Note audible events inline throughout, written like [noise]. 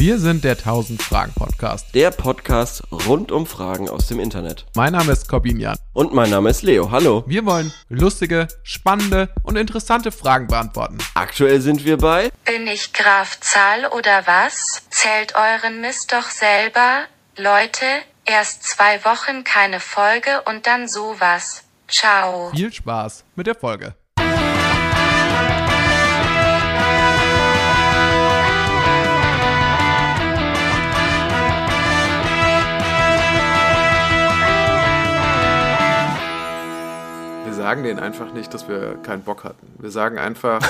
Wir sind der 1000 Fragen Podcast. Der Podcast rund um Fragen aus dem Internet. Mein Name ist Corbin Jan. Und mein Name ist Leo. Hallo. Wir wollen lustige, spannende und interessante Fragen beantworten. Aktuell sind wir bei Bin ich Graf Zahl oder was? Zählt euren Mist doch selber. Leute, erst zwei Wochen keine Folge und dann sowas. Ciao. Viel Spaß mit der Folge. Sagen denen einfach nicht, dass wir keinen Bock hatten. Wir sagen einfach,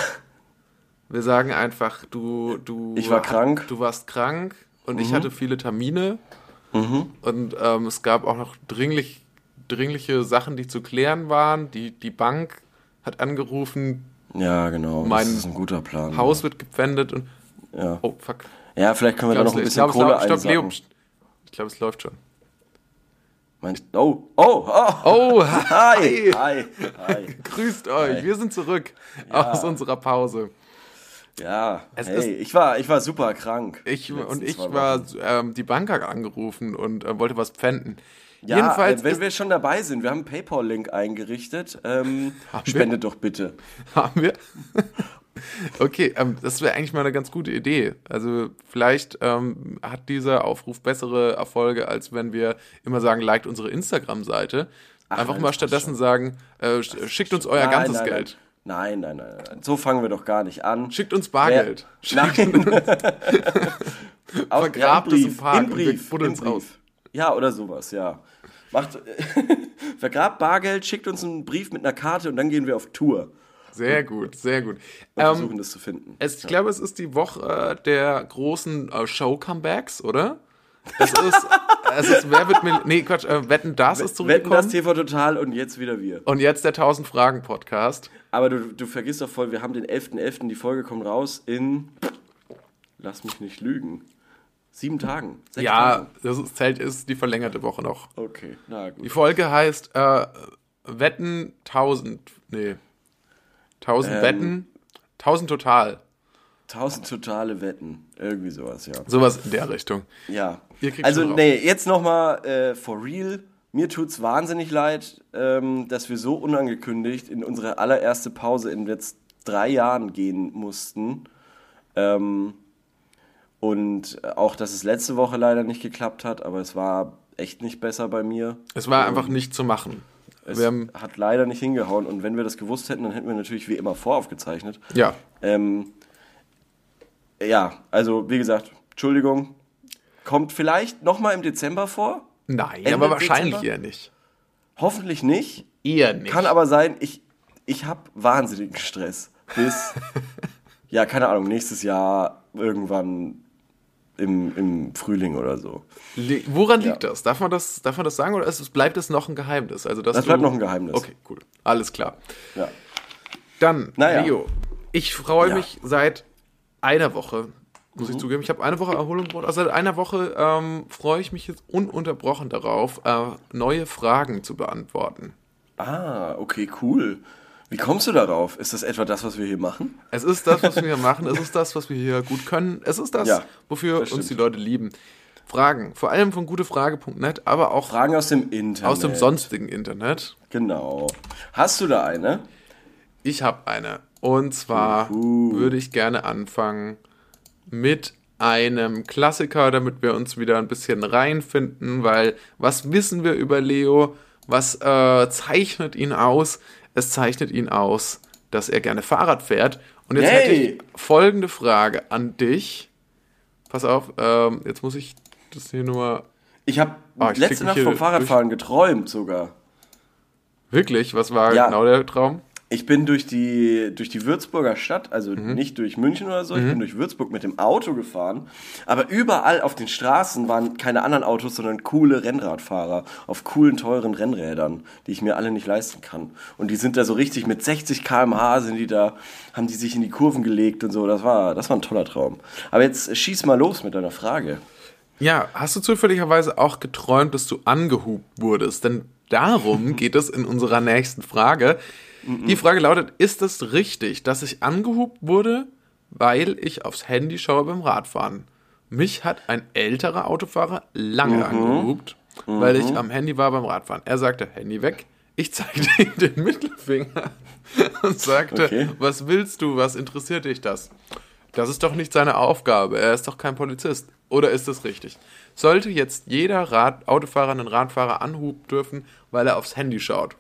[laughs] wir sagen einfach, du, du. Ich war krank. Du warst krank und ich hatte viele Termine und ähm, es gab auch noch dringlich, dringliche Sachen, die zu klären waren. Die, die Bank hat angerufen, Ja, genau. Mein das ist ein guter Plan. Haus wird gepfändet und. Ja. Oh, fuck. ja, vielleicht können wir da noch ein bisschen glaube, Kohle einsacken. Ich glaube, es läuft schon. Mein, oh, oh, oh. Oh, [laughs] Hi, hi, hi. grüßt euch. Wir sind zurück aus unserer Pause. Ja, Es hey, ist- ich war, ich war super krank. Ich und ich war ähm, die Bank angerufen und äh, wollte was pfänden. Ja, Jedenfalls äh, wenn wir schon dabei sind, wir haben einen PayPal-Link eingerichtet. Ähm, Haben wir? spendet doch bitte. haben wir. [laughs] [laughs] okay, ähm, das wäre eigentlich mal eine ganz gute Idee. Also vielleicht ähm, hat dieser Aufruf bessere Erfolge, als wenn wir immer sagen, liked unsere Instagram-Seite. Einfach nein, mal stattdessen sagen, äh, sch- schickt uns euer Nein, ganzes nein, Geld. Nein, nein, nein. So fangen wir doch gar nicht an. Schickt uns Bargeld. [laughs] Nein. Auf, [laughs] Vergrabt es im Park und wir Brief. Im es Brief. aus. Ja, oder sowas, ja. Macht, vergrabt Bargeld, schickt uns einen Brief mit einer Karte und dann gehen wir auf Tour Sehr gut, sehr gut. und Ähm, versuchen das zu finden. es, ich glaube, es ist die Woche äh, der großen äh, Show-Comebacks, oder? Es ist, [laughs] es ist, wer wird mir, nee, Quatsch, äh, Wetten, das ist Wetten das zurückgekommen. TV Total und jetzt wieder wir. Und jetzt der 1000 Fragen Podcast. Aber du, du vergisst doch voll, wir haben den 11.11., die Folge kommt raus in, lass mich nicht lügen, sieben Tagen. Sechs Ja, Tagen. das ist, zählt ist die verlängerte Woche noch. Okay, na gut. Die Folge heißt äh, Wetten 1000, nee, 1000 Ähm. Wetten, 1000 total. Tausend totale Wetten, irgendwie sowas, ja. Sowas in der Richtung. Ja. Also, nee, jetzt nochmal äh, for real. Mir tut's wahnsinnig leid, ähm, dass wir so unangekündigt in unsere allererste Pause in jetzt drei Jahren gehen mussten. Ähm, und auch, dass es letzte Woche leider nicht geklappt hat, aber es war echt nicht besser bei mir. Es war einfach nicht zu machen. Es hat leider nicht hingehauen und wenn wir das gewusst hätten, dann hätten wir natürlich wie immer voraufgezeichnet. ja, Ähm, ja, also wie gesagt, Entschuldigung. Kommt vielleicht nochmal im Dezember vor. nein, Ende aber wahrscheinlich Dezember? eher nicht. Hoffentlich nicht. Eher nicht. Kann aber sein, ich, ich habe wahnsinnigen Stress. Bis, [laughs] ja, keine Ahnung, nächstes Jahr irgendwann im, im Frühling oder so. Le- Woran Ja. liegt das? Darf man das, darf man das sagen oder ist es, bleibt es noch ein Geheimnis? Also, dass Das bleibt noch ein Geheimnis. Okay, cool. Alles klar. Ja. Dann, Naja. Leo, ich freue Ja. mich seit einer Woche, muss ich zugeben. Ich habe eine Woche Erholung gebraucht. Also seit einer Woche ähm, freue ich mich jetzt ununterbrochen darauf, äh, neue Fragen zu beantworten. Ah, okay, cool. Wie kommst du darauf? Ist das etwa das, was wir hier machen? Es ist das, was wir hier machen. Es ist das, was wir hier gut können. Es ist das, Ja, wofür das uns die. Leute lieben. Fragen, vor allem von gutefrage.net, aber auch Fragen aus dem Internet. aus dem sonstigen Internet. Genau. Hast du da eine? Ich habe eine. Und zwar Uhu. würde ich gerne anfangen mit einem Klassiker, damit wir uns wieder ein bisschen reinfinden, weil was wissen wir über Leo? Was äh, zeichnet ihn aus? Es zeichnet ihn aus, dass er gerne Fahrrad fährt. Und jetzt hätte ich folgende Frage an dich. Pass auf, ähm, jetzt muss ich das hier nur. Ich habe Ah, letzte Nacht vom Fahrradfahren geträumt sogar. Wirklich, was war Ja. genau der Traum? Ich bin durch die, durch die Würzburger Stadt, also Mhm. nicht durch München oder so, ich bin durch Würzburg mit dem Auto gefahren. Aber überall auf den Straßen waren keine anderen Autos, sondern coole Rennradfahrer auf coolen, teuren Rennrädern, die ich mir alle nicht leisten kann. Und die sind da so richtig mit 60 km/h sind die da, haben die sich in die Kurven gelegt und so. Das war, das war ein toller Traum. Aber jetzt schieß mal los mit deiner Frage. Ja, hast du zufälligerweise auch geträumt, dass du angehupt wurdest? Denn darum [laughs] geht es in unserer nächsten Frage. Die Frage lautet, ist es richtig, dass ich angehupt wurde, weil ich aufs Handy schaue beim Radfahren? Mich hat ein älterer Autofahrer lange angehupt, weil ich am Handy war beim Radfahren. Er sagte, Handy weg. Ich zeigte [laughs] ihm den Mittelfinger [laughs] und sagte, Okay. was willst du, was interessiert dich das? Das ist doch nicht seine Aufgabe, er ist doch kein Polizist. Oder ist das richtig? Sollte jetzt jeder Rad Autofahrer einen Radfahrer anhuben dürfen, weil er aufs Handy schaut?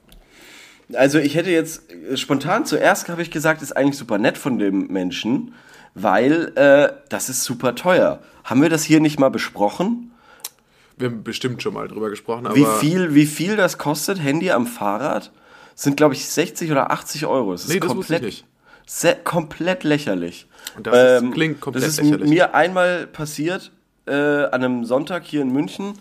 Also ich hätte jetzt äh, spontan zuerst habe ich gesagt, ist eigentlich super nett von dem Menschen, weil äh, das ist super teuer. Haben wir das hier nicht mal besprochen? Wir haben bestimmt schon mal drüber gesprochen, aber Wie viel, wie viel das kostet, Handy am Fahrrad? Sind, glaube ich, 60 oder 80 Euro. Das ist Nee, das wusste ich komplett, nicht. komplett lächerlich. Und das ist- klingt komplett Das ist lächerlich. mir einmal passiert, äh, an einem Sonntag hier in München,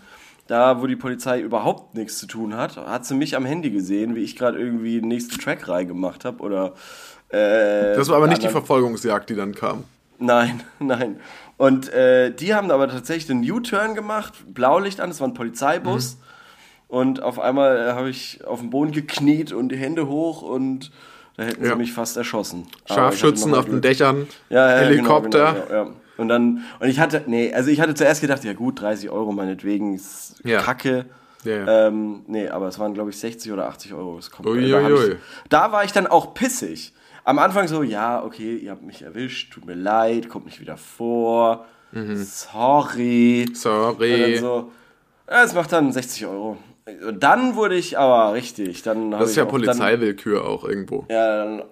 da wo die Polizei überhaupt nichts zu tun hat, hat sie mich am Handy gesehen, wie ich gerade irgendwie den nächsten Track reingemacht habe oder äh, das war aber nicht die Verfolgungsjagd, die dann kam. Nein, [laughs] nein. Und äh, die haben aber tatsächlich einen U-Turn gemacht, Blaulicht an, es war ein Polizeibus. Mhm. Und auf einmal äh, habe ich auf den Boden gekniet und die Hände hoch und da hätten Ja. sie mich fast erschossen. Scharfschützen auf den. Dächern, ja, ja, Helikopter. Genau, genau, ja, ja. Und dann, und ich hatte, nee, also ich hatte zuerst gedacht, ja gut, 30 Euro meinetwegen, ist Ja. kacke. Ja, ja. Ähm, nee, aber es waren, glaube ich, 60 oder 80 Euro. Das kommt, Ui, da, ui, ich, da war ich dann auch pissig. Am Anfang so, ja, okay, ihr habt mich erwischt, tut mir leid, kommt nicht wieder vor. Sorry. Und dann Sorry. so, es macht dann 60 Euro. Dann wurde ich aber richtig. Dann Das ist ja auch Dann, Polizeiwillkür auch irgendwo. ja, dann,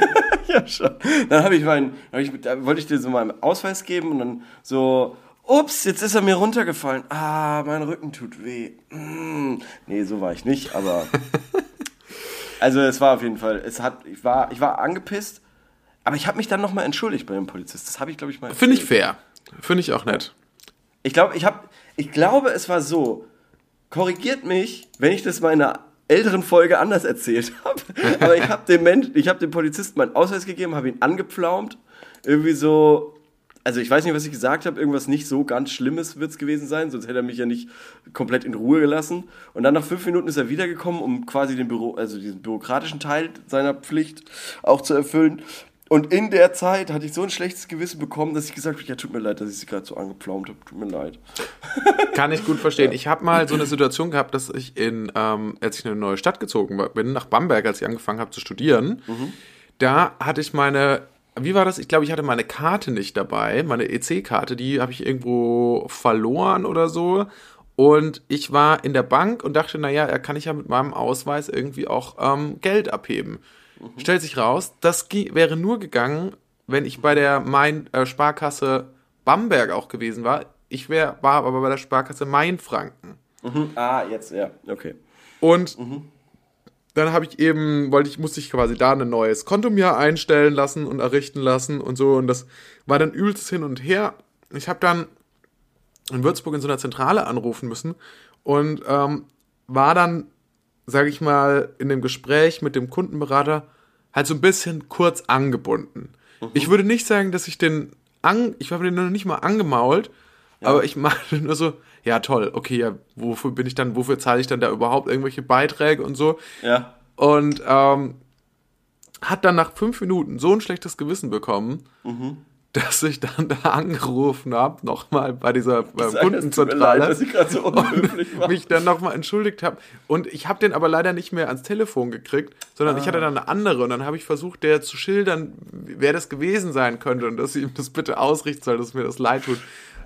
[laughs] ja, schon. Dann habe ich meinen, hab ich, da wollte ich dir so meinen Ausweis geben und dann so, ups, jetzt ist er mir runtergefallen. Ah, mein Rücken tut weh. Mm. Nee, so war ich nicht, aber. [laughs] also es war auf jeden Fall, es hat, ich war, ich war angepisst, aber ich habe mich dann nochmal entschuldigt bei dem Polizist. Das habe ich, glaube ich, mal. Finde ich fair. Finde ich auch nett. Ich glaube, ich habe, ich glaube, es war so. Korrigiert mich, wenn ich das mal in einer älteren Folge anders erzählt habe. [laughs] Aber ich habe dem Mensch, ich habe dem Polizisten meinen Ausweis gegeben, habe ihn angepflaumt. Irgendwie so, also ich weiß nicht, was ich gesagt habe, irgendwas nicht so ganz Schlimmes wird es gewesen sein, sonst hätte er mich ja nicht komplett in Ruhe gelassen. Und dann nach fünf Minuten ist er wiedergekommen, um quasi den Büro, also diesen bürokratischen Teil seiner Pflicht auch zu erfüllen. Und in der Zeit hatte ich so ein schlechtes Gewissen bekommen, dass ich gesagt habe, ja, tut mir leid, dass ich sie gerade so angepflaumt habe, tut mir leid. [laughs] Kann ich gut verstehen. Ich habe mal so eine Situation gehabt, dass ich in, ähm, als ich in eine neue Stadt gezogen bin, nach Bamberg, als ich angefangen habe zu studieren, da hatte ich meine, wie war das? Ich glaube, ich hatte meine Karte nicht dabei, meine EC-Karte, die habe ich irgendwo verloren oder so. Und ich war in der Bank und dachte, naja, da kann ich ja mit meinem Ausweis irgendwie auch ähm, Geld abheben. Stellt sich raus, das wäre nur gegangen, wenn ich bei der Main äh, Sparkasse Bamberg auch gewesen war. Ich wär, war aber bei der Sparkasse Mainfranken. Ah, jetzt, ja, okay. Und dann habe ich eben, wollte ich, musste ich quasi da ein neues Konto mir einstellen lassen und errichten lassen und so. Und das war dann übelstes hin und her. Ich habe dann in Würzburg in so einer Zentrale anrufen müssen und ähm, war dann, sage ich mal, in dem Gespräch mit dem Kundenberater halt so ein bisschen kurz angebunden. Ich würde nicht sagen, dass ich den an, ich habe den noch nicht mal angemault, aber ich [laughs] meinte nur so, ja toll, okay, ja, wofür bin ich dann, wofür zahle ich dann da überhaupt irgendwelche Beiträge und so. Ja. Und ähm, hat dann nach fünf Minuten so ein schlechtes Gewissen bekommen, Mhm. Dass ich dann da angerufen habe, nochmal bei dieser beim Sag, Kundenzentrale leid, dass ich gerade so unhöflich war. mich dann nochmal entschuldigt habe. Und ich habe den aber leider nicht mehr ans Telefon gekriegt, sondern Ah. ich hatte dann eine andere. Und dann habe ich versucht, der zu schildern, wer das gewesen sein könnte und dass ich ihm das bitte ausrichten soll, dass mir das leid tut.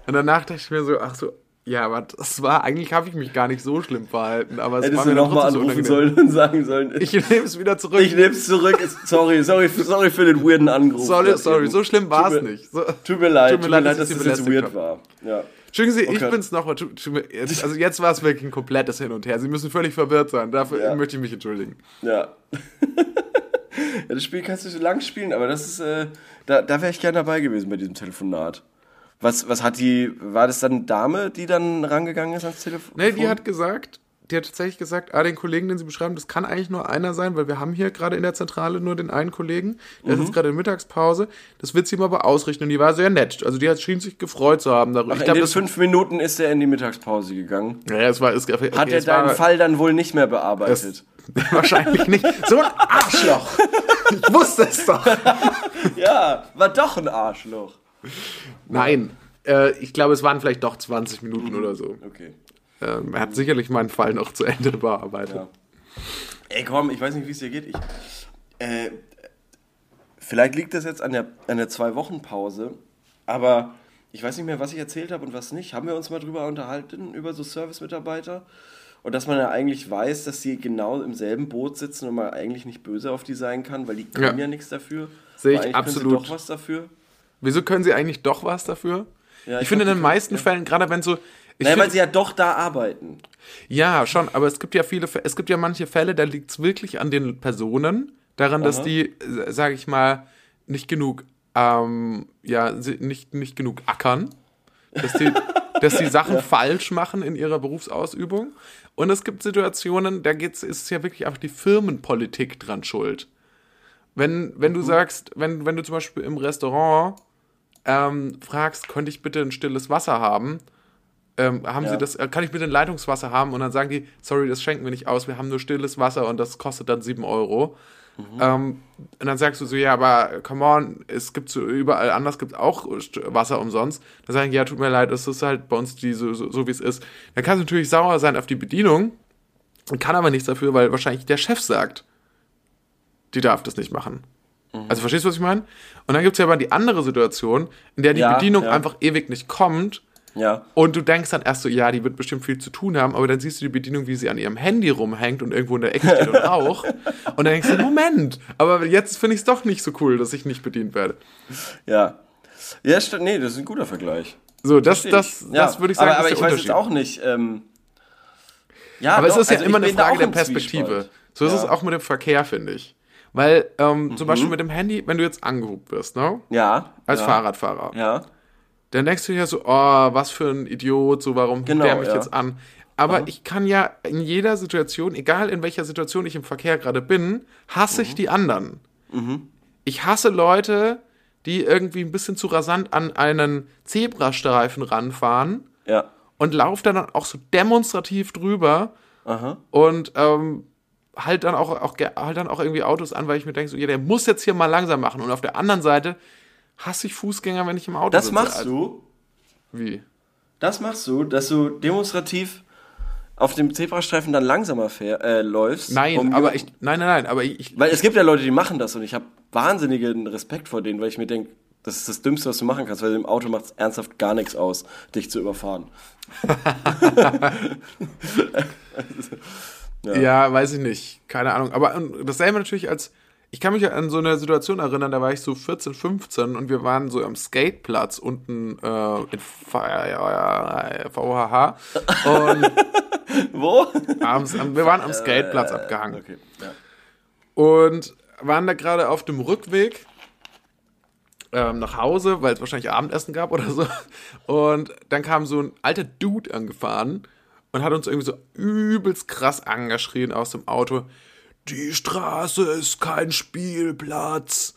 Und danach dachte ich mir so, ach so, ja, aber das war, eigentlich habe ich mich gar nicht so schlimm verhalten. Aber es Hättest war du nochmal anrufen unangenehm. sollen und sagen sollen, ich, Ich nehme es wieder zurück. ich zurück. Es- Sorry, sorry, sorry für den weirden Anruf. sorry, sorry, so schlimm war es nicht. So, Tut mir leid, Tut mir leid, dass dass ich das jetzt weird war. Ja. Entschuldigen Sie, ich Okay. bin's nochmal. tu mir- jetzt- Also jetzt war es wirklich ein komplettes Hin und Her. Sie müssen völlig verwirrt sein. Dafür Ja. möchte ich mich entschuldigen. Ja. [laughs] ja, das Spiel kannst du so lang spielen, aber das ist, äh, da, da wäre ich gern dabei gewesen bei diesem Telefonat. Was, was hat die, war das dann eine Dame, die dann rangegangen ist ans Telefon? Nee, die hat gesagt, die hat tatsächlich gesagt, ah, den Kollegen, den Sie beschreiben, das kann eigentlich nur einer sein, weil wir haben hier gerade in der Zentrale nur den einen Kollegen, der Mhm. ist jetzt gerade in Mittagspause. Das wird sie ihm aber ausrichten und die war sehr nett. Also die hat schien sich gefreut zu haben darüber. Ach, ich in glaube, den fünf Minuten ist er in die Mittagspause gegangen. ja, es war, es, okay, Hat er es deinen war, Fall dann wohl nicht mehr bearbeitet? [laughs] Wahrscheinlich nicht. So ein Arschloch. [laughs] Ich wusste es doch. ja, war doch ein Arschloch. [laughs] Nein. Äh, ich glaube, es waren vielleicht doch 20 Minuten oder so. Okay. Ähm, er hat sicherlich meinen Fall noch zu Ende bearbeitet. Ja. Ey, komm, ich weiß nicht, wie es dir geht. Ich, äh, vielleicht liegt das jetzt an der, an der Zwei-Wochen-Pause, aber ich weiß nicht mehr, was ich erzählt habe und was nicht. Haben wir uns mal drüber unterhalten, über so Service-Mitarbeiter? Und dass man ja eigentlich weiß, dass sie genau im selben Boot sitzen und man eigentlich nicht böse auf die sein kann, weil die können ja, ja nichts dafür. Sehe ich absolut. Können sie doch was dafür. Wieso können sie eigentlich doch was dafür? Ja, ich, ich finde in den meisten ja. Fällen, gerade wenn so. Ich naja, weil sie ja doch da arbeiten. Ja, schon, aber es gibt ja viele, es gibt ja manche Fälle, da liegt es wirklich an den Personen, daran, Aha. dass die, sage ich mal, nicht genug, ähm, ja, nicht, nicht genug ackern, dass die, [laughs] dass die Sachen ja. falsch machen in ihrer Berufsausübung. Und es gibt Situationen, da geht's, ist es ja wirklich einfach die Firmenpolitik dran schuld. Wenn, wenn du mhm. sagst, wenn, wenn du zum Beispiel im Restaurant ähm, fragst, könnte ich bitte ein stilles Wasser haben? Ähm, haben ja. Sie das, äh, kann ich bitte ein Leitungswasser haben? Und dann sagen die, sorry, das schenken wir nicht aus, wir haben nur stilles Wasser und das kostet dann 7 Euro. Mhm. Ähm, und dann sagst du so, ja, aber come on, es gibt so überall anders gibt auch Wasser umsonst. Dann sagen die, ja, tut mir leid, es ist halt bei uns die, so, so, so wie es ist. Dann kannst du natürlich sauer sein auf die Bedienung, kann aber nichts dafür, weil wahrscheinlich der Chef sagt, die darf das nicht machen. Mhm. Also verstehst du, was ich meine? Und dann gibt es ja aber die andere Situation, in der die ja, Bedienung ja. einfach ewig nicht kommt ja. Und du denkst dann erst so, ja, die wird bestimmt viel zu tun haben, aber dann siehst du die Bedienung, wie sie an ihrem Handy rumhängt und irgendwo in der Ecke steht und [laughs] raucht. und dann denkst du, Moment, aber jetzt finde ich es doch nicht so cool, dass ich nicht bedient werde. Ja. Ja, stimmt, nee, das ist ein guter Vergleich. So, das, das, ja. das würde ich sagen, aber, aber ich weiß jetzt auch nicht. Ähm, ja, aber doch, es ist ja also immer eine Frage der Perspektive. So ist es auch mit dem Verkehr, finde ich. Weil ähm, mhm. zum Beispiel mit dem Handy, wenn du jetzt angehubt wirst, ne? Ja. Als ja. Fahrradfahrer. Ja dann denkst du ja so, oh, was für ein Idiot, so warum genau, der mich ja. jetzt an? Aber mhm. ich kann ja in jeder Situation, egal in welcher Situation ich im Verkehr gerade bin, hasse mhm. ich die anderen. Mhm. Ich hasse Leute, die irgendwie ein bisschen zu rasant an einen Zebrastreifen ranfahren ja. und laufe dann auch so demonstrativ drüber Aha. und ähm, halt dann auch, auch halt dann auch irgendwie Autos an, weil ich mir denke, so, ja, der muss jetzt hier mal langsam machen. Und auf der anderen Seite hasse ich Fußgänger, wenn ich im Auto das sitze. Das machst also, du? Wie? Das machst du, dass du demonstrativ auf dem Zebrastreifen dann langsamer fähr, äh, läufst. Nein, um aber ich, nein, nein, nein, aber ich, Weil es gibt ja Leute, die machen das und ich habe wahnsinnigen Respekt vor denen, weil ich mir denke, das ist das Dümmste, was du machen kannst, weil im Auto macht es ernsthaft gar nichts aus, dich zu überfahren. [laughs] [laughs] ja. ja. weiß ich nicht. Keine Ahnung. Aber dasselbe natürlich als ich kann mich an so eine Situation erinnern, da war ich so 14, 15 und wir waren so am Skateplatz unten äh, in VHH. Und [laughs] Wo? Abends, wir waren am Skateplatz äh, abgehangen. Okay, ja. Und waren da gerade auf dem Rückweg ähm, nach Hause, weil es wahrscheinlich Abendessen gab oder so. Und dann kam so ein alter Dude angefahren und hat uns irgendwie so übelst krass angeschrien aus dem Auto die Straße ist kein Spielplatz.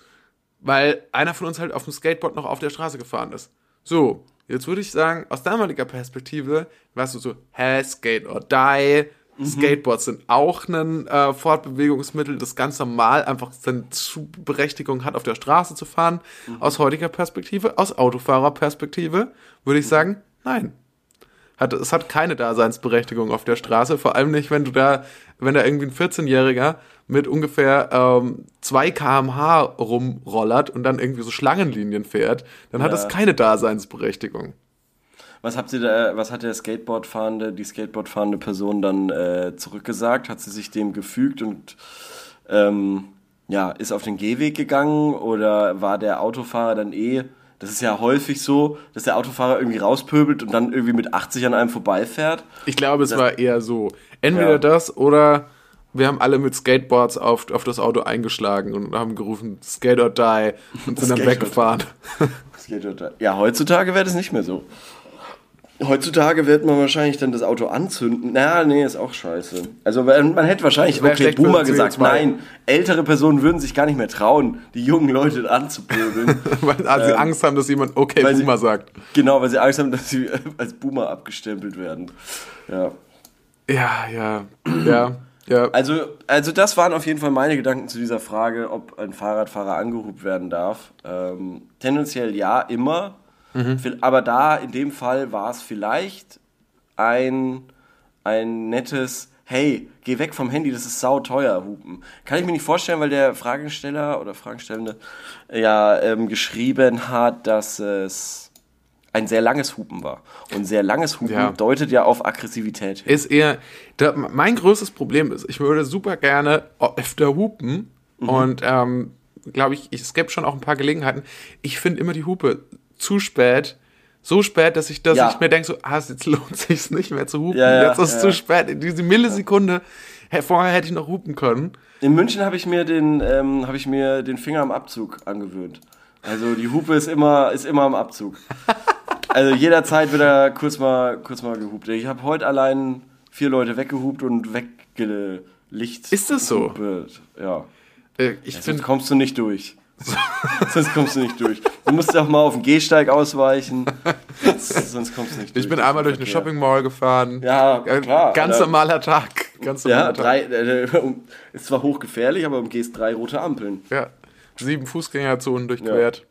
Weil einer von uns halt auf dem Skateboard noch auf der Straße gefahren ist. So, jetzt würde ich sagen, aus damaliger Perspektive warst du so, hä, Skate or die. Mhm. Skateboards sind auch ein äh, Fortbewegungsmittel, das ganz normal einfach seine Berechtigung hat, auf der Straße zu fahren. Mhm. Aus heutiger Perspektive, aus Autofahrerperspektive würde ich mhm. sagen, nein. Hat, es hat keine Daseinsberechtigung auf der Straße, vor allem nicht, wenn du da wenn da irgendwie ein 14-Jähriger mit ungefähr ähm, 2 kmh rumrollert und dann irgendwie so Schlangenlinien fährt, dann ja. hat das keine Daseinsberechtigung. Was habt ihr da, was hat der Skateboardfahrende, die Skateboardfahrende Person dann äh, zurückgesagt? Hat sie sich dem gefügt und ähm, ja, ist auf den Gehweg gegangen oder war der Autofahrer dann eh das ist ja häufig so, dass der Autofahrer irgendwie rauspöbelt und dann irgendwie mit 80 an einem vorbeifährt. Ich glaube, es das, war eher so. Entweder ja. das oder wir haben alle mit Skateboards auf, auf das Auto eingeschlagen und haben gerufen, Skate or die und sind dann weggefahren. Skate or die. Ja, heutzutage wäre das nicht mehr so. Heutzutage wird man wahrscheinlich dann das Auto anzünden. Na, nee, ist auch scheiße. Also man hätte wahrscheinlich, okay, Boomer gesagt, nein, ältere Personen würden sich gar nicht mehr trauen, die jungen Leute anzupöbeln. [laughs] weil also sie ähm, Angst haben, dass jemand okay Boomer sie, sagt. Genau, weil sie Angst haben, dass sie [laughs] als Boomer abgestempelt werden. Ja. Ja, ja, ja. Ja. Also, also das waren auf jeden Fall meine Gedanken zu dieser Frage, ob ein Fahrradfahrer angehubt werden darf. Ähm, tendenziell ja, immer. Vil- Aber da, in dem Fall, war es vielleicht ein, ein nettes, hey, geh weg vom Handy, das ist sauteuer, Hupen. Kann ich mir nicht vorstellen, weil der Fragesteller oder Fragestellende ja ähm, geschrieben hat, dass es ein sehr langes Hupen war. Und sehr langes Hupen Ja. deutet ja auf Aggressivität hin. ist eher, da, mein größtes Problem ist, ich würde super gerne öfter hupen und ähm, glaube ich, es gibt schon auch ein paar Gelegenheiten. Ich finde immer die Hupe zu spät, so spät, dass ich, dass Ja. ich mir denke, so, ah, jetzt [laughs] lohnt sich nicht mehr zu hupen. Ja, jetzt ist es zu spät. In diese Millisekunde, vorher hätte ich noch hupen können. In München habe ich mir den, ähm, habe ich mir den Finger am Abzug angewöhnt. Also die Hupe ist immer, ist immer am Abzug. [laughs] Also jederzeit wird er kurz mal, kurz mal gehupt. Ich habe heute allein vier Leute weggehupt und weggelicht. Ist das so? Ja. Äh, ich finde, kommst du nicht durch. [laughs] sonst kommst du nicht durch. Du musst auch mal auf den Gehsteig ausweichen. [laughs] Sonst, kommst du nicht durch. ich bin einmal durch eine. Shopping Mall gefahren. Ja, Äh, klar. Ganz Alter. normaler Tag. Ganz normaler Ja, Tag. drei, äh, um- ist zwar hochgefährlich, aber umgehst drei rote Ampeln. Ja. Sieben Fußgängerzonen durchquert.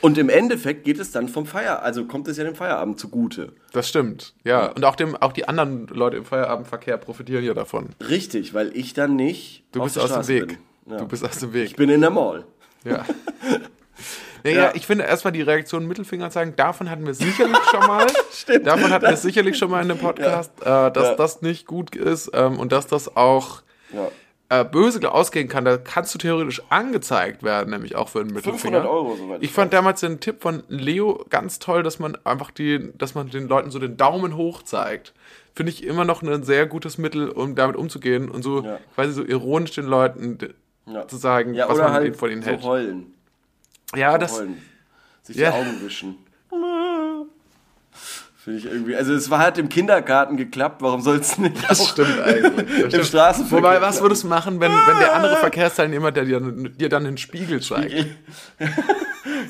Und im Endeffekt geht es dann vom Feierabend, also kommt es ja dem Feierabend zugute. Das stimmt, ja. Und auch, dem, auch die anderen Leute im Feierabendverkehr profitieren ja davon. Richtig, weil ich dann nicht Du bist aus dem Weg. Ja. Du bist aus dem Weg. ich bin in der Mall. Ja. [laughs] Naja, Ja. ich finde erstmal die Reaktion Mittelfinger zeigen, davon hatten wir sicherlich schon mal. [laughs] Stimmt. Davon hatten wir sicherlich schon mal in dem Podcast, äh, dass Ja. das nicht gut ist ähm, und dass das auch Ja. äh, böse ausgehen kann. Da kannst du theoretisch angezeigt werden, nämlich auch für einen Mittelfinger. 500 Euro, soweit Ich fand damals den Tipp von Leo ganz toll, dass man einfach die, dass man den Leuten so den Daumen hoch zeigt. Finde ich immer noch ein sehr gutes Mittel, um damit umzugehen und so Ja. quasi so ironisch den Leuten Ja. zu sagen, Ja, was man halt von ihnen so hält. heulen. Ja, So das, heulen. Sich Ja. die Augen wischen. Finde ich irgendwie. Also es war halt im Kindergarten geklappt, warum soll es nicht Das stimmt [laughs] eigentlich. Das im stimmt. Straßenverkehr? Wobei, was würdest du machen, wenn, wenn der andere Verkehrsteilnehmer der dir, dir dann den Spiegel zeigt? [laughs]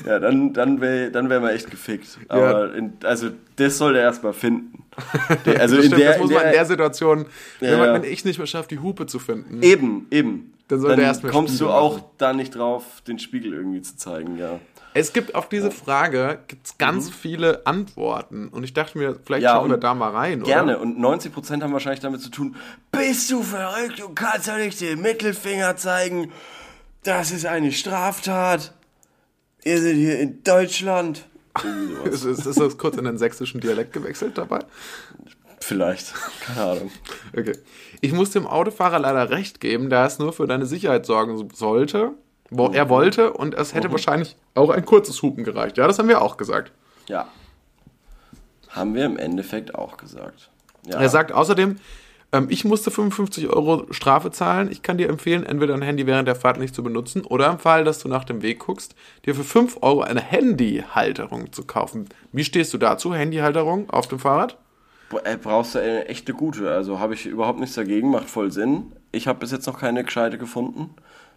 Ja, dann, dann wäre dann wär man echt gefickt. Aber in, also das soll der erstmal finden. [laughs] Der, also das, in stimmt, der, das muss in man in der, der Situation, wenn, Ja, man, ja. wenn ich nicht mehr schaffe, die Hupe zu finden. Eben, eben. Dann soll der erst mal kommst du Spiegel auch machen. da nicht drauf, den Spiegel irgendwie zu zeigen, ja. Es gibt auf diese Frage gibt's ganz viele Antworten. Und ich dachte mir, vielleicht Mhm. Ja, schauen wir da mal rein, Gerne. oder? Und 90% haben wahrscheinlich damit zu tun, bist du verrückt, du kannst doch nicht den Mittelfinger zeigen. Das ist eine Straftat. Wir sind hier in Deutschland. [laughs] Ist, ist, ist das kurz in den sächsischen Dialekt gewechselt dabei? Vielleicht. Keine Ahnung. Okay. Ich muss dem Autofahrer leider recht geben, da es nur für deine Sicherheit sorgen sollte, wo er wollte, und es hätte wahrscheinlich auch ein kurzes Hupen gereicht. Ja, das haben wir auch gesagt. Ja. Haben wir im Endeffekt auch gesagt. Ja. Er sagt außerdem, ähm, ich musste 55 Euro Strafe zahlen. Ich kann dir empfehlen, entweder ein Handy während der Fahrt nicht zu benutzen oder im Fall, dass du nach dem Weg guckst, dir für 5 Euro eine Handyhalterung zu kaufen. Wie stehst du dazu, Handyhalterung auf dem Fahrrad? Brauchst du eine echte gute. Also habe ich überhaupt nichts dagegen, macht voll Sinn. Ich habe bis jetzt noch keine gescheite gefunden.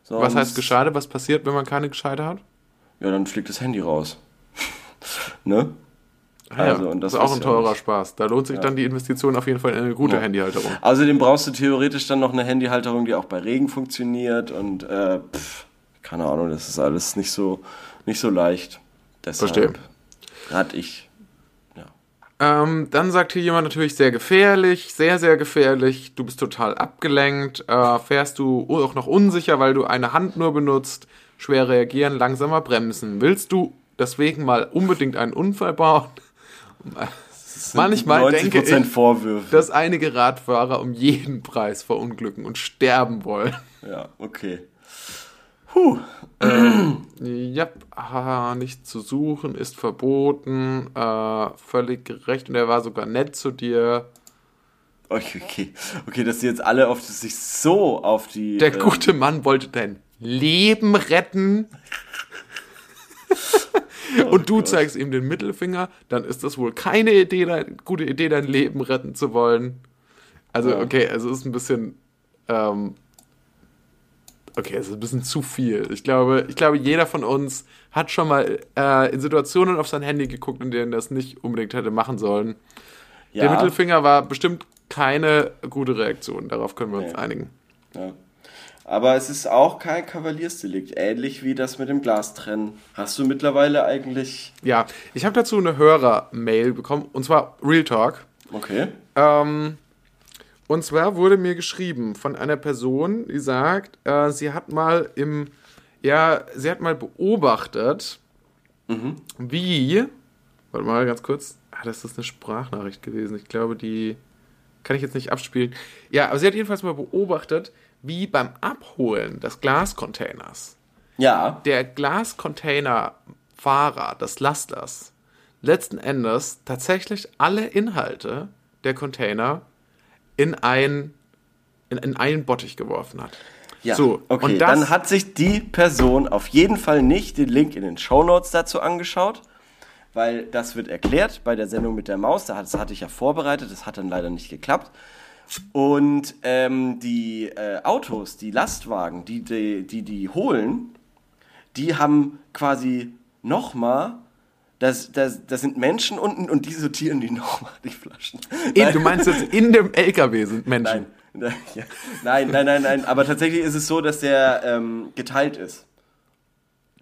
Was Sonst- heißt Gescheite? Was passiert, wenn man keine Gescheite hat? Ja, dann fliegt das Handy raus. [laughs] ne? Ah ja, Also, und das ist auch ein ja teurer nicht- Spaß. Da lohnt sich dann die Investition auf jeden Fall in eine gute Handyhalterung. Außerdem brauchst du theoretisch dann noch eine Handyhalterung, die auch bei Regen funktioniert und äh, pff, keine Ahnung, das ist alles nicht so, nicht so leicht. Deshalb Verstehe. Rat ich. Ähm, dann sagt hier jemand natürlich sehr gefährlich, sehr, sehr gefährlich. Du bist total abgelenkt, äh, fährst du auch noch unsicher, weil du eine Hand nur benutzt, schwer reagieren, langsamer bremsen. Willst du deswegen mal unbedingt einen Unfall bauen? Manchmal 90% denke ich, Vorwürfe. dass einige Radfahrer um jeden Preis verunglücken und sterben wollen. ja, okay. Puh. [clears throat] Ja, ah, nicht zu suchen ist verboten, äh, völlig recht und er war sogar nett zu dir. Okay, okay. Okay, dass die jetzt alle auf sich so auf die. Der äh, gute Mann wollte dein Leben retten. [laughs] Und du zeigst ihm den Mittelfinger, dann ist das wohl keine Idee, dein, gute Idee, dein Leben retten zu wollen. Also, okay, also es ist ein bisschen. Ähm, okay, es ist ein bisschen zu viel. Ich glaube, ich glaube, jeder von uns hat schon mal äh, in Situationen auf sein Handy geguckt, in denen er das nicht unbedingt hätte machen sollen. Der ja, Mittelfinger war bestimmt keine gute Reaktion. Darauf können wir uns Nee. einigen. Ja. Aber es ist auch kein Kavaliersdelikt, ähnlich wie das mit dem Glastrennen. Hast du mittlerweile eigentlich. Ja, ich habe dazu eine Hörer-Mail bekommen, und zwar Real Talk. Okay. Ähm, und zwar wurde mir geschrieben von einer Person, die sagt, äh, sie hat mal im, ja, sie hat mal beobachtet, wie, warte mal ganz kurz, ah, das ist eine Sprachnachricht gewesen. Ich glaube, die kann ich jetzt nicht abspielen. Ja, aber sie hat jedenfalls mal beobachtet, wie beim Abholen des Glascontainers Ja. der Glascontainer-Fahrer des Lasters letzten Endes tatsächlich alle Inhalte der Container in ein in, in einen Bottich geworfen hat. Ja, So, okay, und das- dann hat sich die Person auf jeden Fall nicht den Link in den Shownotes dazu angeschaut, weil das wird erklärt bei der Sendung mit der Maus, das hatte ich ja vorbereitet, das hat dann leider nicht geklappt. Und ähm, die äh, Autos, die Lastwagen, die die, die die holen, die haben quasi nochmal, das, das, das sind Menschen unten und die sortieren die [laughs] nochmal, die Flaschen. In, du meinst jetzt in dem LKW sind Menschen. Nein. Nein, [laughs] ja. nein, nein, nein, nein. Aber tatsächlich ist es so, dass der ähm, geteilt ist.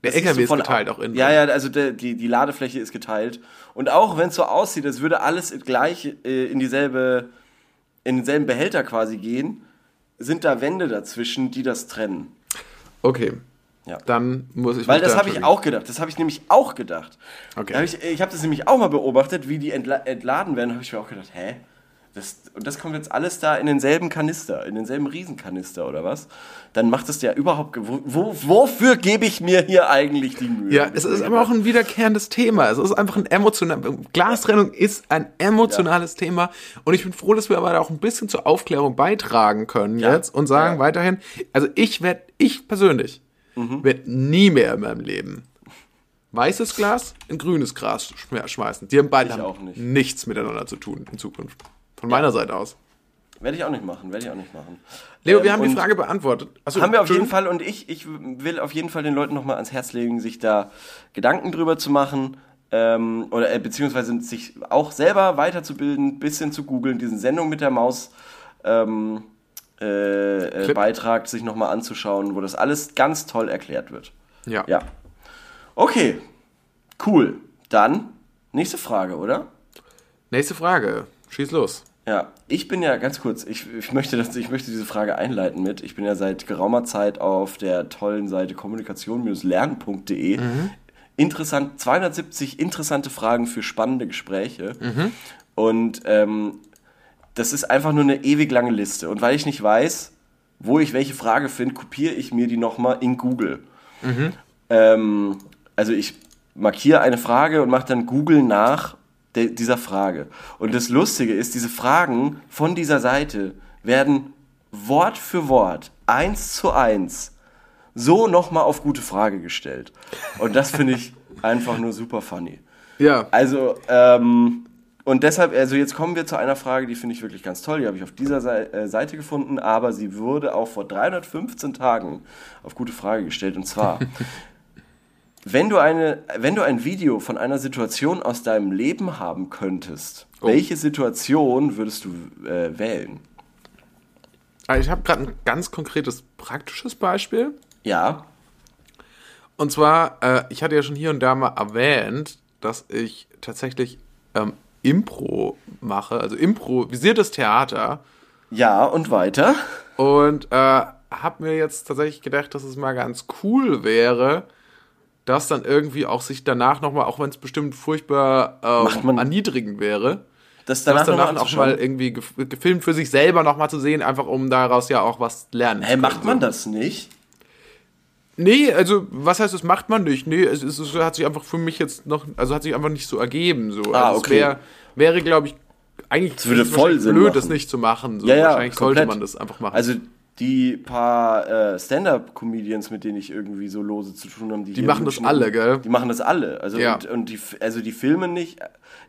Der Das LKW ist von- geteilt auch in. Ja, ja, also der, die, die Ladefläche ist geteilt. Und auch wenn es so aussieht, als würde alles gleich äh, in dieselbe, in denselben Behälter quasi gehen, sind da Wände dazwischen, die das trennen. Okay. Ja. Dann muss ich Weil das da habe ich auch gedacht. Das habe ich nämlich auch gedacht. Okay. Hab ich ich habe das nämlich auch mal beobachtet, wie die entla entladen werden. habe ich mir auch gedacht, hä? Das, und das kommt jetzt alles da in denselben Kanister, in denselben Riesenkanister oder was? Dann macht es ja überhaupt. Wo, wo, wofür gebe ich mir hier eigentlich die Mühe? Ja, es ist aber auch ein wiederkehrendes Thema. Es ist einfach ein emotional. Glastrennung ist ein emotionales Thema. Und ich bin froh, dass wir aber da auch ein bisschen zur Aufklärung beitragen können Ja. jetzt und sagen Ja. weiterhin, also ich werde, ich persönlich, Mhm. werde nie mehr in meinem Leben weißes Glas in grünes Gras schme- schmeißen. Die haben beide haben nicht. nichts miteinander zu tun in Zukunft. Von meiner Seite aus. Werde ich auch nicht machen, werde ich auch nicht machen. Leo, Ähm, wir haben die Frage beantwortet. Achso, Haben wir auf jeden. Fall und ich, ich will auf jeden Fall den Leuten nochmal ans Herz legen, sich da Gedanken drüber zu machen ähm, oder äh, beziehungsweise sich auch selber weiterzubilden, bisschen zu googeln, diesen Sendung mit der Maus ähm, äh, äh. Beitrag sich nochmal anzuschauen, wo das alles ganz toll erklärt wird. Ja. Ja. Okay, cool. Dann nächste Frage, oder? Nächste Frage. Schieß los. Ja, ich bin ja ganz kurz, ich, ich, möchte das, ich möchte diese Frage einleiten mit. Ich bin ja seit geraumer Zeit auf der tollen Seite kommunikation-lernen.de. Interessant, 270 interessante Fragen für spannende Gespräche. Und ähm, das ist einfach nur eine ewig lange Liste. Und weil ich nicht weiß, wo ich welche Frage finde, kopiere ich mir die nochmal in Google. Ähm, also ich markiere eine Frage und mache dann Google nach de, dieser Frage. Und das Lustige ist, diese Fragen von dieser Seite werden Wort für Wort, eins zu eins, so nochmal auf gute Frage gestellt. Und das finde ich [laughs] einfach nur super funny. Ja. Also, ähm, und deshalb, also jetzt kommen wir zu einer Frage, die finde ich wirklich ganz toll. Die habe ich auf dieser äh, Seite gefunden, aber sie wurde auch vor 315 Tagen auf gute Frage gestellt. Und zwar, [laughs] wenn du, eine, wenn du ein Video von einer Situation aus deinem Leben haben könntest, Oh. welche Situation würdest du äh, wählen? Also ich habe gerade ein ganz konkretes praktisches Beispiel. Ja, Und zwar, äh, ich hatte ja schon hier und da mal erwähnt, dass ich tatsächlich ähm, Impro mache, also improvisiertes Theater. ja und weiter. Und äh, habe mir jetzt tatsächlich gedacht, dass es mal ganz cool wäre, das dann irgendwie auch sich danach nochmal, auch wenn es bestimmt furchtbar Macht man- ähm, erniedrigend wäre, Das das danach, noch danach mal auch mal irgendwie gef- gefilmt für sich selber nochmal zu sehen, einfach um daraus ja auch was lernen Hä, zu macht können. man so. das nicht? Nee, also was heißt, das macht man nicht? Nee, es, es hat sich einfach für mich jetzt noch, also hat sich einfach nicht so ergeben. So. Ah, also okay. Wär, wäre, glaube ich, eigentlich Das würde voll blöd, machen. das nicht zu machen. So. Ja, ja, wahrscheinlich sollte komplett. man das einfach machen. Also die paar äh, Stand-up-Comedians, mit denen ich irgendwie so lose zu tun habe, die, hier machen das alle, gell? Die machen das alle. Also Ja. und, und die, also die filmen nicht,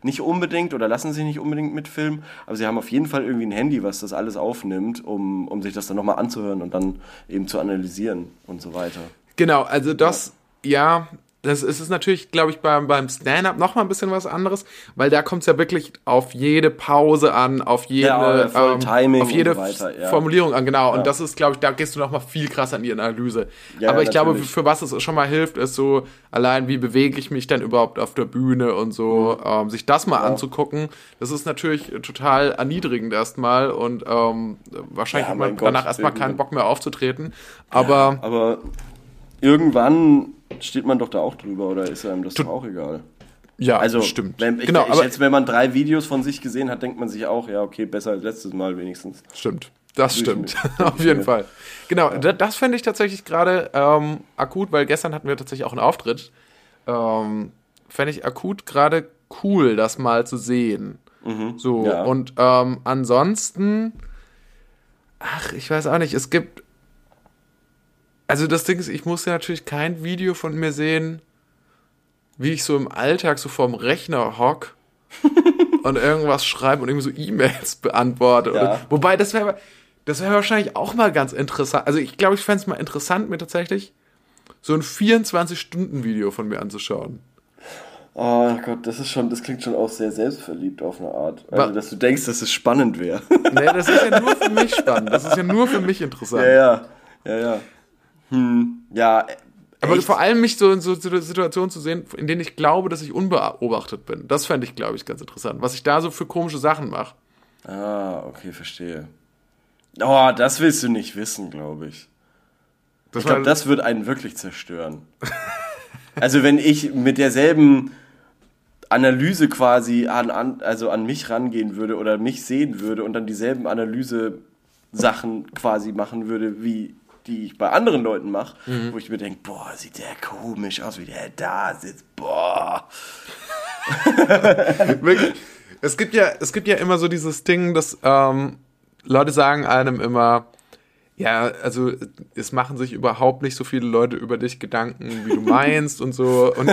nicht unbedingt oder lassen sich nicht unbedingt mitfilmen, aber sie haben auf jeden Fall irgendwie ein Handy, was das alles aufnimmt, um, um sich das dann nochmal anzuhören und dann eben zu analysieren und so weiter. Genau, also das, ja, das ist es natürlich, glaube ich, beim, beim Stand-up noch mal ein bisschen was anderes, weil da kommt es ja wirklich auf jede Pause an, auf jede, Ja, ähm, Timing auf jede weiter, ja. Formulierung an, genau. Ja. Und das ist, glaube ich, da gehst du noch mal viel krasser in die Analyse. Ja, Aber ich glaube, für was es schon mal hilft, ist so allein, wie bewege ich mich denn überhaupt auf der Bühne und so, Mhm. ähm, sich das mal anzugucken. Das ist natürlich total erniedrigend erstmal und ähm, wahrscheinlich hat man danach erstmal keinen. Bock mehr aufzutreten. Aber Aber irgendwann steht man doch da auch drüber oder ist einem das doch auch egal? ja, Also, stimmt. Wenn, ich, genau, ich aber schätze, wenn man drei Videos von sich gesehen hat, denkt man sich auch, ja, okay, besser als letztes Mal wenigstens. Stimmt. Das stimmt. [laughs] Auf jeden Fall. Genau, da- das fände ich tatsächlich gerade ähm, akut, weil gestern hatten wir tatsächlich auch einen Auftritt. Ähm, fände ich akut gerade cool, das mal zu sehen. So, Mhm. ja. und ähm, ansonsten, ach, ich weiß auch nicht, es gibt. Also das Ding ist, ich muss ja natürlich kein Video von mir sehen, wie ich so im Alltag so vorm Rechner hock [laughs] und irgendwas schreibe und irgendwie so E-Mails beantworte. Oder, Ja. wobei, das wäre das wäre wahrscheinlich auch mal ganz interessant. Also ich glaube, ich fände es mal interessant, mir tatsächlich so ein 24-Stunden-Video von mir anzuschauen. Oh Gott, das ist schon, das klingt schon auch sehr selbstverliebt auf eine Art. Also, dass du denkst, dass es spannend wäre. Nee, das ist ja nur für mich spannend. Das ist ja nur für mich interessant. ja, ja, ja, ja. Hm, ja. Aber echt? vor allem mich so in so Situ- Situationen zu sehen, in denen ich glaube, dass ich unbeobachtet bin. Das fände ich, glaube ich, ganz interessant. Was ich da so für komische Sachen mache. Ah, okay, verstehe. Oh, das willst du nicht wissen, glaube ich. Das Ich glaube, das wird einen wirklich zerstören. [laughs] also wenn ich mit derselben Analyse quasi an, an, also an mich rangehen würde oder mich sehen würde und dann dieselben Analyse-Sachen quasi machen würde, wie die ich bei anderen Leuten mache, Mhm. wo ich mir denke, boah, sieht der komisch aus, wie der da sitzt, boah. [laughs] Wirklich. Es gibt ja, es gibt ja immer so dieses Ding, dass ähm, Leute sagen einem immer, ja, also es machen sich überhaupt nicht so viele Leute über dich Gedanken, wie du [laughs] meinst und so. Und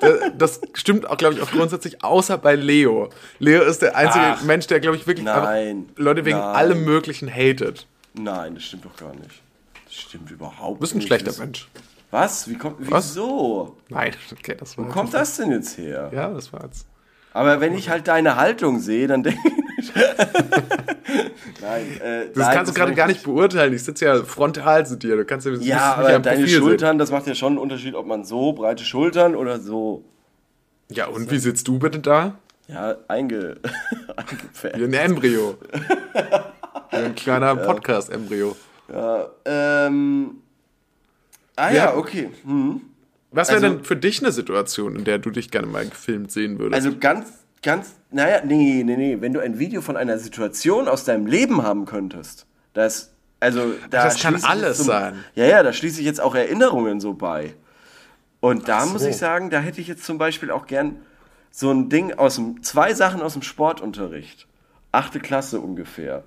das, das stimmt auch, glaube ich, auch grundsätzlich, außer bei Leo. Leo ist der einzige Ach, Mensch, der, glaube ich, wirklich Leute wegen nein. allem Möglichen hatet. Nein, das stimmt doch gar nicht. Das stimmt überhaupt Du bist ein nicht. schlechter Das- Mensch. Was? Wie kommt, Was? wieso? Nein, okay, das war Wo kommt das denn jetzt her? Ja, das war jetzt. Aber wenn ich halt deine Haltung sehe, dann denke ich. [laughs] nein, äh, Das kannst du gerade gar nicht beurteilen. Ich sitze ja frontal zu dir. Du kannst ja, Ja, aber deine Profil Schultern, das macht ja schon einen Unterschied, ob man so breite Schultern oder so, Sehen. Ja, und wie sitzt du bitte da? ja, einge, [laughs] eingepfercht. Wie ein Embryo. [laughs] Wie ein kleiner Podcast-Embryo. Ja, ähm. Ah ja, Ja. okay. Hm. Was wäre Also- denn für dich eine Situation, in der du dich gerne mal gefilmt sehen würdest? Also ganz, ganz, naja, nee, nee, nee. Wenn du ein Video von einer Situation aus deinem Leben haben könntest, das, also, da das kann alles jetzt sein. Ja, ja, da schließe ich jetzt auch Erinnerungen so bei. Und da so. muss ich sagen, da hätte ich jetzt zum Beispiel auch gern so ein Ding aus dem, zwei Sachen aus dem Sportunterricht. Achte Klasse ungefähr.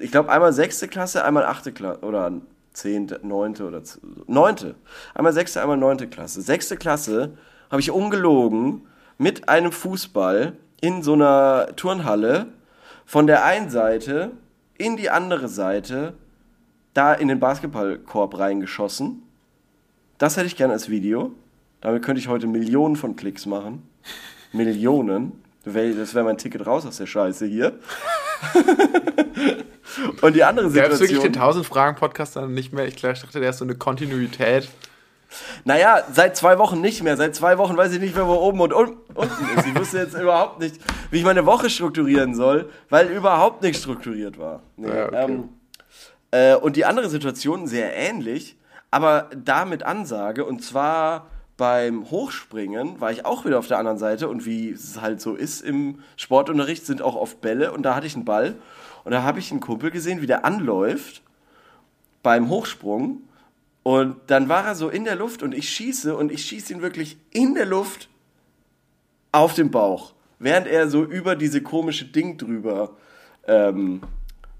Ich glaube einmal sechste Klasse, einmal achte Klasse oder zehnte, neunte oder neunte. Einmal sechste, einmal neunte Klasse. Sechste Klasse habe ich ungelogen mit einem Fußball in so einer Turnhalle von der einen Seite in die andere Seite da in den Basketballkorb reingeschossen. Das hätte ich gerne als Video. Damit könnte ich heute Millionen von Klicks machen. Millionen. Das wäre mein Ticket raus aus der Scheiße hier. [laughs] Und die andere Gäbe es wirklich den Situation. 1000 Fragen Podcast dann nicht mehr? Ich dachte, der ist so eine Kontinuität. Naja, seit zwei Wochen nicht mehr. Seit zwei Wochen weiß ich nicht mehr, wo oben und un unten ist. Ich wusste jetzt [laughs] überhaupt nicht, wie ich meine Woche strukturieren soll, weil überhaupt nicht strukturiert war. Nee, Ja, okay. ähm, äh, und die andere Situation sehr ähnlich, aber da mit Ansage. Und zwar beim Hochspringen war ich auch wieder auf der anderen Seite. Und wie es halt so ist im Sportunterricht, sind auch oft Bälle. Und da hatte ich einen Ball. Und da habe ich einen Kumpel gesehen, wie der anläuft beim Hochsprung. Und dann war er so in der Luft und ich schieße und ich schieße ihn wirklich in der Luft auf den Bauch, während er so über diese komische Ding drüber ähm,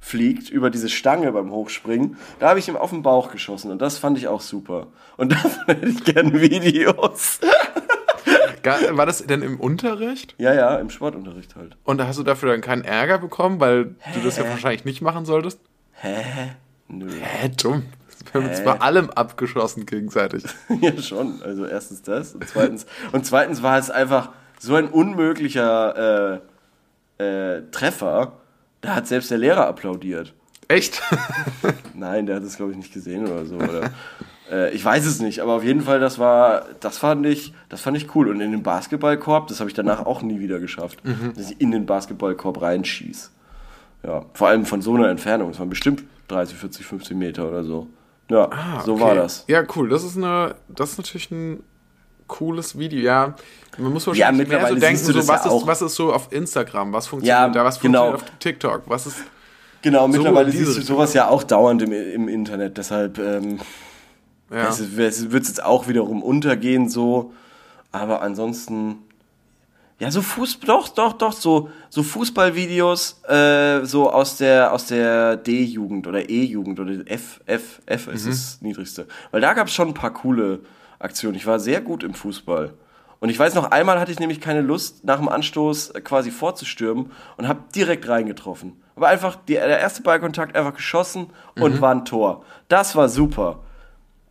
fliegt, über diese Stange beim Hochspringen. Da habe ich ihm auf den Bauch geschossen und das fand ich auch super. Und [laughs] davon hätte ich gerne Videos. [laughs] War das denn im Unterricht? ja, ja, im Sportunterricht halt. Und hast du dafür dann keinen Ärger bekommen, weil du das ja wahrscheinlich nicht machen solltest? Hä? Nö. Hä, dumm. Wir haben uns bei allem abgeschossen gegenseitig. [laughs] ja, schon. Also erstens das und zweitens, und zweitens war es einfach so ein unmöglicher äh, äh, Treffer. Da hat selbst der Lehrer applaudiert. Echt? [laughs] Nein, der hat es, glaube ich, nicht gesehen oder so. Oder, äh, ich weiß es nicht, aber auf jeden Fall, das war, das fand ich, das fand ich cool. Und in den Basketballkorb, das habe ich danach auch nie wieder geschafft, Mhm. dass ich in den Basketballkorb reinschieß. Ja, vor allem von so einer Entfernung. Es waren bestimmt 30, 40, 50 Meter oder so. Ja, so Ah, Okay. war das. Ja, cool. Das ist eine, das ist natürlich ein cooles Video. Ja, man muss wahrscheinlich Ja, mehr so denken, so, was, ja ist, was ist so auf Instagram, was funktioniert Ja, da, was genau. funktioniert auf TikTok, was ist Genau, mittlerweile siehst du sowas ja auch dauernd im, im Internet. Deshalb ähm, ja. es, es wird jetzt auch wiederum untergehen so. Aber ansonsten, ja, so Fußball, doch, doch, doch, so, so Fußballvideos, äh, so aus der, aus der D-Jugend oder E-Jugend oder F, F, F ist das niedrigste. Weil da gab es schon ein paar coole Aktionen. Ich war sehr gut im Fußball. Und ich weiß noch, einmal hatte ich nämlich keine Lust, nach dem Anstoß äh, quasi vorzustürmen und habe direkt reingetroffen. Aber einfach die, der erste Ballkontakt einfach geschossen und war ein Tor. Das war super.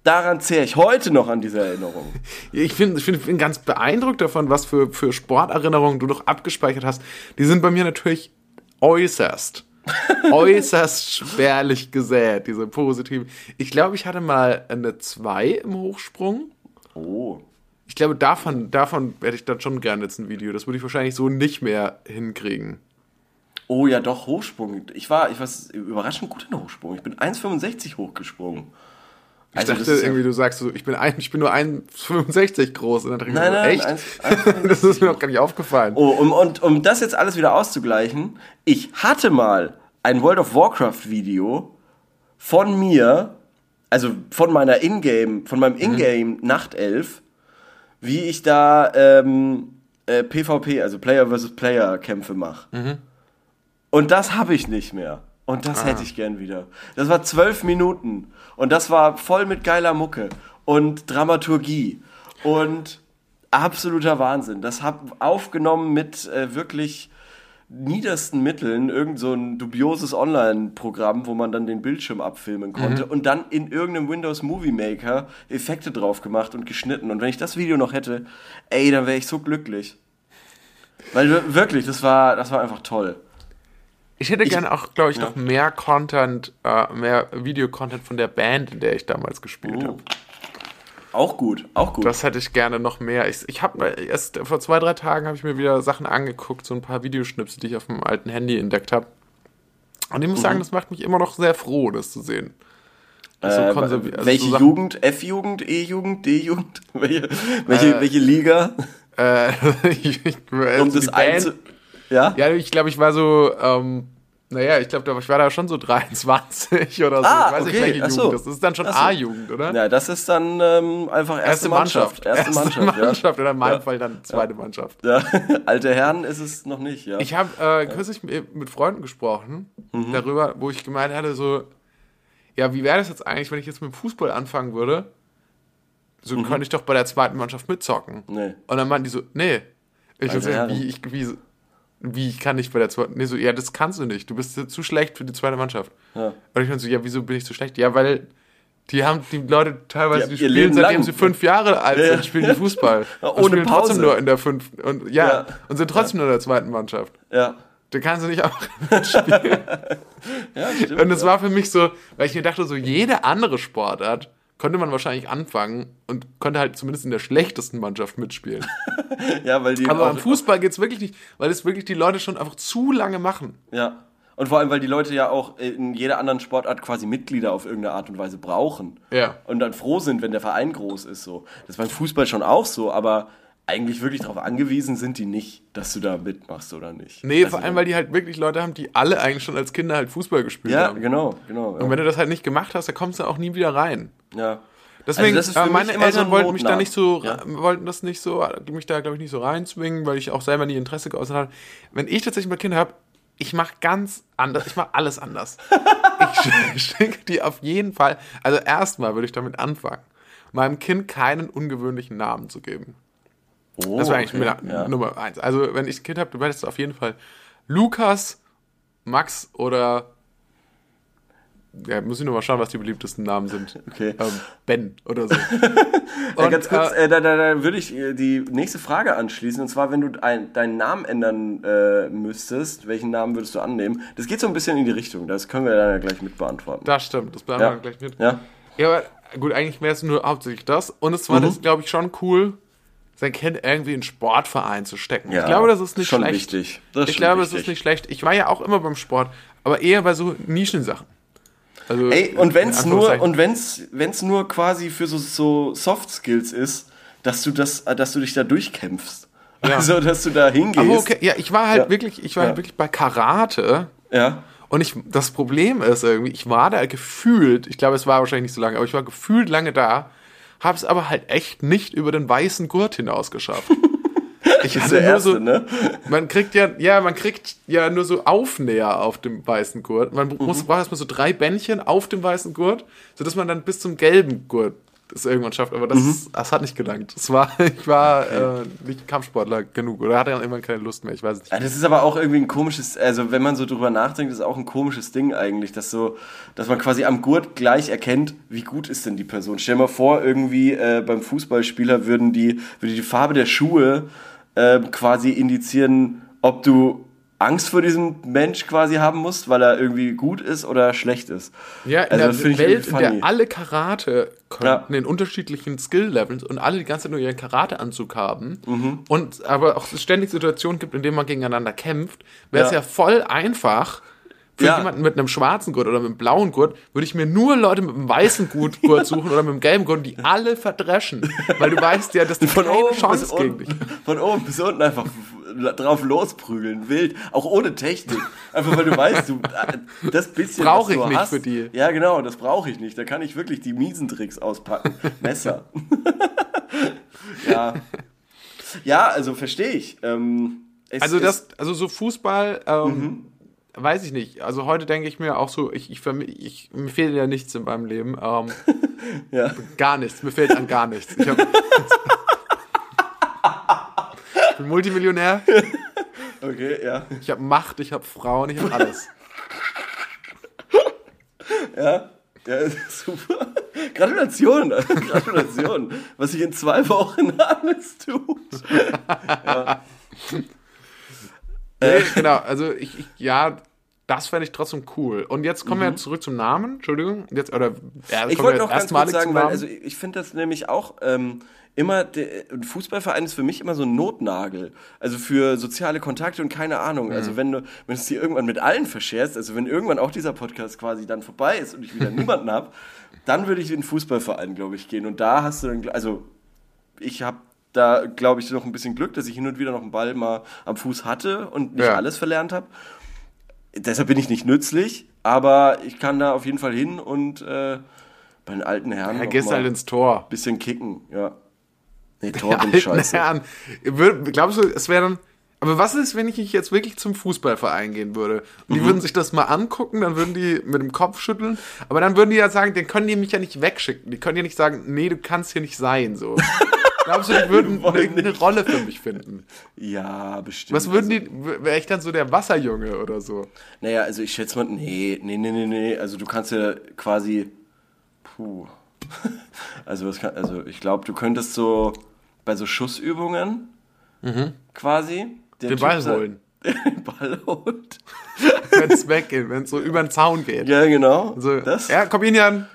Daran zehre ich heute noch an diese Erinnerung. [laughs] Ich bin, ich bin, bin ganz beeindruckt davon, was für, für Sporterinnerungen du noch abgespeichert hast. Die sind bei mir natürlich äußerst, [laughs] äußerst spärlich gesät, diese positiven. Ich glaube, ich hatte mal eine 2 im Hochsprung. Oh. Ich glaube, davon, davon hätte ich dann schon gerne jetzt ein Video. Das würde ich wahrscheinlich so nicht mehr hinkriegen. Oh ja, doch, Hochsprung. Ich war, ich war überraschend gut in Hochsprung. Ich bin 1,65 hochgesprungen. Ich Also dachte ist ja- irgendwie, du sagst so, ich bin, ein, ich bin nur 1,65 groß. Und dann dachte ich Nein, mir so, nein, echt? 1,65 [laughs] das ist mir noch gar nicht aufgefallen. Oh, um, und um das jetzt alles wieder auszugleichen, ich hatte mal ein World of Warcraft Video von mir, also von meiner Ingame, von meinem Ingame Nachtelf, wie ich da ähm, äh, PvP, also Player versus Player Kämpfe mache. Und das habe ich nicht mehr. Und das hätte ich gern wieder. Das war zwölf Minuten. Und das war voll mit geiler Mucke und Dramaturgie. Und absoluter Wahnsinn. Das hab aufgenommen mit äh, wirklich niedersten Mitteln, irgend so ein dubioses Online-Programm, wo man dann den Bildschirm abfilmen konnte und dann in irgendeinem Windows Movie Maker Effekte drauf gemacht und geschnitten. Und wenn ich das Video noch hätte, ey, dann wäre ich so glücklich. Weil wir- wirklich, das war, das war einfach toll. Ich hätte gerne auch, glaube ich, ja. noch mehr Content, äh, mehr Videocontent von der Band, in der ich damals gespielt habe. Auch gut, auch gut. Das hätte ich gerne noch mehr. Ich, ich habe erst vor zwei, drei Tagen habe ich mir wieder Sachen angeguckt, so ein paar Videoschnipsel, die ich auf dem alten Handy entdeckt habe. Und ich muss Mhm. sagen, das macht mich immer noch sehr froh, das zu sehen. So Äh, also welche so Jugend? F-Jugend, E-Jugend, D-Jugend? [laughs] Welche, welche, Äh, welche Liga? Äh, [laughs] ich, ich, also Um das einzu... Ja? Ja, ich glaube, ich war so, ähm, naja, ich glaube, ich war da schon so [laughs] 23 oder so. Ah, ich weiß okay, nicht, welche ach so. Jugend. Das ist dann schon so. A-Jugend, oder? Ja, das ist dann ähm, einfach erste, Mannschaft. Erste, Mannschaft, Mannschaft oder in meinem Ja. Fall dann zweite Mannschaft. ja. ja. [laughs] Alte Herren ist es noch nicht, ja. Ich habe äh, kürzlich mit, mit Freunden gesprochen Mhm. darüber, wo ich gemeint hatte, so, ja, wie wäre das jetzt eigentlich, wenn ich jetzt mit dem Fußball anfangen würde? So Mhm. könnte ich doch bei der zweiten Mannschaft mitzocken. Nee. Und dann meinten die so, nee. Ich so, Herren. wie, ich, wie, wie, ich kann nicht bei der zweiten, nee, so, ja, das kannst du nicht. Du bist zu schlecht für die zweite Mannschaft. Ja. Und ich meinte so, ja, wieso bin ich so schlecht? Ja, weil die haben die Leute teilweise, Die die, spielen Leben seitdem lang. sie fünf Jahre alt sind, ja. spielen die [laughs] Fußball. Ja, und ohne spielen trotzdem Pause. nur in der fünf und ja, Ja. und sind trotzdem nur in der zweiten Mannschaft. Ja. Da kannst du nicht auch [laughs] mitspielen. [laughs] Ja, stimmt. und es war für mich so, weil ich mir dachte, so jede andere Sportart konnte man wahrscheinlich anfangen und konnte halt zumindest in der schlechtesten Mannschaft mitspielen. [laughs] ja, weil die Aber beim Fußball geht's wirklich nicht, weil es wirklich die Leute schon einfach zu lange machen. Ja. Und vor allem, weil die Leute ja auch in jeder anderen Sportart quasi Mitglieder auf irgendeine Art und Weise brauchen. Ja. Und dann froh sind, wenn der Verein groß ist. So. Das ist beim Fußball schon auch so, aber eigentlich wirklich darauf angewiesen sind die nicht, dass du da mitmachst oder nicht. Nee, Also, vor allem, weil die halt wirklich Leute haben, die alle eigentlich schon als Kinder halt Fußball gespielt Ja, haben. genau, genau. Und wenn du das halt nicht gemacht hast, dann kommst du auch nie wieder rein. ja. Deswegen, Also das ist für äh, meine so Eltern ein wollten mich da nicht so, Ja. wollten das nicht so, mich da glaube ich nicht so reinzwingen, weil ich auch selber nie Interesse geäußert habe. Wenn ich tatsächlich mal Kinder habe, ich mache ganz anders, ich mache alles anders. [laughs] ich schicke die auf jeden Fall, also erstmal würde ich damit anfangen, meinem Kind keinen ungewöhnlichen Namen zu geben. Oh, Das wäre eigentlich okay. Nummer- ja. Nummer eins. Also wenn ich ein Kind habe, du werdest auf jeden Fall Lukas, Max oder ja, muss ich nur mal schauen, was die beliebtesten Namen sind. Okay. Ähm, ben oder so. [laughs] Ja, Und, ganz kurz, äh, äh, da, da, da würde ich äh, die nächste Frage anschließen. Und zwar, wenn du ein, deinen Namen ändern äh, müsstest, welchen Namen würdest du annehmen? Das geht so ein bisschen in die Richtung. Das können wir dann ja gleich mit beantworten. das stimmt, das ja. wir gleich mit. Ja. Ja, aber gut, eigentlich wäre es nur hauptsächlich das. Und es war Mhm. das, glaube ich, schon cool, sein Kind irgendwie in einen Sportverein zu stecken. Ja, ich glaube, das ist nicht schon schlecht. wichtig. Das ich glaube, wichtig. ist nicht schlecht. Ich war ja auch immer beim Sport, aber eher bei so Nischensachen. Also, Ey, und wenn's nur, und wenn's, wenn's nur quasi für so, so Soft Skills ist, dass du das, äh, dass du dich da durchkämpfst. Ja. Also, dass du da hingehst. aber okay, ja, ich war halt Ja. wirklich, ich war halt wirklich bei Karate. Ja. Und ich, das Problem ist irgendwie, ich war da gefühlt, ich glaube, es war wahrscheinlich nicht so lange, aber ich war gefühlt lange da, habe es aber halt echt nicht über den weißen Gurt hinaus geschafft. [laughs] Ich Das ist der erste, so, ne? man kriegt ja, ja, man kriegt ja nur so Aufnäher auf dem weißen Gurt. Man Mhm. muss, braucht erstmal so drei Bändchen auf dem weißen Gurt, sodass man dann bis zum gelben Gurt das irgendwann schafft. Aber das, Mhm. das hat nicht gelangt. Das war, [laughs] ich war äh, nicht Kampfsportler genug oder hatte dann irgendwann keine Lust mehr. Ich weiß es nicht. Ja, das ist aber auch irgendwie ein komisches, also wenn man so drüber nachdenkt, ist auch ein komisches Ding eigentlich, dass so, dass man quasi am Gurt gleich erkennt, wie gut ist denn die Person. Stell dir mal vor, irgendwie äh, beim Fußballspieler würden die, würde die Farbe der Schuhe äh, quasi indizieren, ob du Angst vor diesem Mensch quasi haben musst, weil er irgendwie gut ist oder schlecht ist. Ja, in Also, der Welt, in der alle Karate könnten Ja. in unterschiedlichen Skill-Levels und alle die ganze Zeit nur ihren Karateanzug haben Mhm. und aber auch ständig Situationen gibt, in denen man gegeneinander kämpft, wäre es Ja. ja voll einfach für Ja. jemanden mit einem schwarzen Gurt oder mit einem blauen Gurt, würde ich mir nur Leute mit einem weißen Gurt, Gurt suchen oder mit einem gelben Gurt, die alle verdreschen. Weil du weißt ja, dass die Von oben, bis Chance gegen dich. von oben bis unten einfach drauf losprügeln, wild, auch ohne Technik. Einfach weil du weißt, du, das bisschen, Brauch was ich nicht hast, für die. Ja, genau, das brauche ich nicht. Da kann ich wirklich die miesen Tricks auspacken. [laughs] Messer. [laughs] ja. Ja, also verstehe ich. Ähm, Also das, also so Fußball, ähm, Mhm. Weiß ich nicht. Also heute denke ich mir auch so, ich, ich, ich mir fehlt ja nichts in meinem Leben. Ähm, [laughs] ja. Gar nichts. Mir fehlt an gar nichts. Ich, hab, ich bin Multimillionär. Okay, ja. Ich habe Macht, ich habe Frauen, ich habe alles. [laughs] Ja. Ja, [laughs] super. Gratulation, Gratulation, was sich in zwei Wochen alles tut. Nee, genau, also ich, ich ja, das fände ich trotzdem cool. Und jetzt kommen wir zurück zum Namen, Entschuldigung. Jetzt, oder, ja, Mhm. Ich wollte noch ganz kurz sagen, weil also ich finde das nämlich auch ähm, immer, der, ein Fußballverein ist für mich immer so ein Notnagel. Also für soziale Kontakte und keine Ahnung. Mhm. Also wenn du, wenn du es dir irgendwann mit allen verscherst, also wenn irgendwann auch dieser Podcast quasi dann vorbei ist und ich wieder niemanden habe, dann würde ich in den Fußballverein, glaube ich, gehen. Und da hast du dann, also ich habe da, glaube ich, noch ein bisschen Glück, dass ich hin und wieder noch einen Ball mal am Fuß hatte und nicht Ja. alles verlernt habe. Deshalb bin ich nicht nützlich, aber ich kann da auf jeden Fall hin und äh, bei den alten Herren ja, gehst halt ins Tor. bisschen kicken, ja. Nee, [laughs] Tor bin ich scheiße. Herren. Glaubst du, es wäre dann. Aber was ist, wenn ich jetzt wirklich zum Fußballverein gehen würde? Und Mhm. die würden sich das mal angucken, dann würden die mit dem Kopf schütteln. Aber dann würden die ja sagen, den können die mich ja nicht wegschicken. Die können ja nicht sagen, nee, du kannst hier nicht sein. So. [laughs] Glaubst du, die würden [laughs] wollen eine, eine Rolle für mich finden? Ja, bestimmt. Was würden also, die, wäre ich dann so der Wasserjunge oder so? Naja, also ich schätze mal, nee, nee, nee, nee, nee. Also du kannst ja quasi. Puh. [laughs] Also, was kann, also ich glaube, du könntest so bei so Schussübungen quasi Den Ball sa- holen. [laughs] Den Ball holt. Wenn es weggeht, wenn es so über den Zaun geht. Ja, genau. So, das. Ja, Corbinian,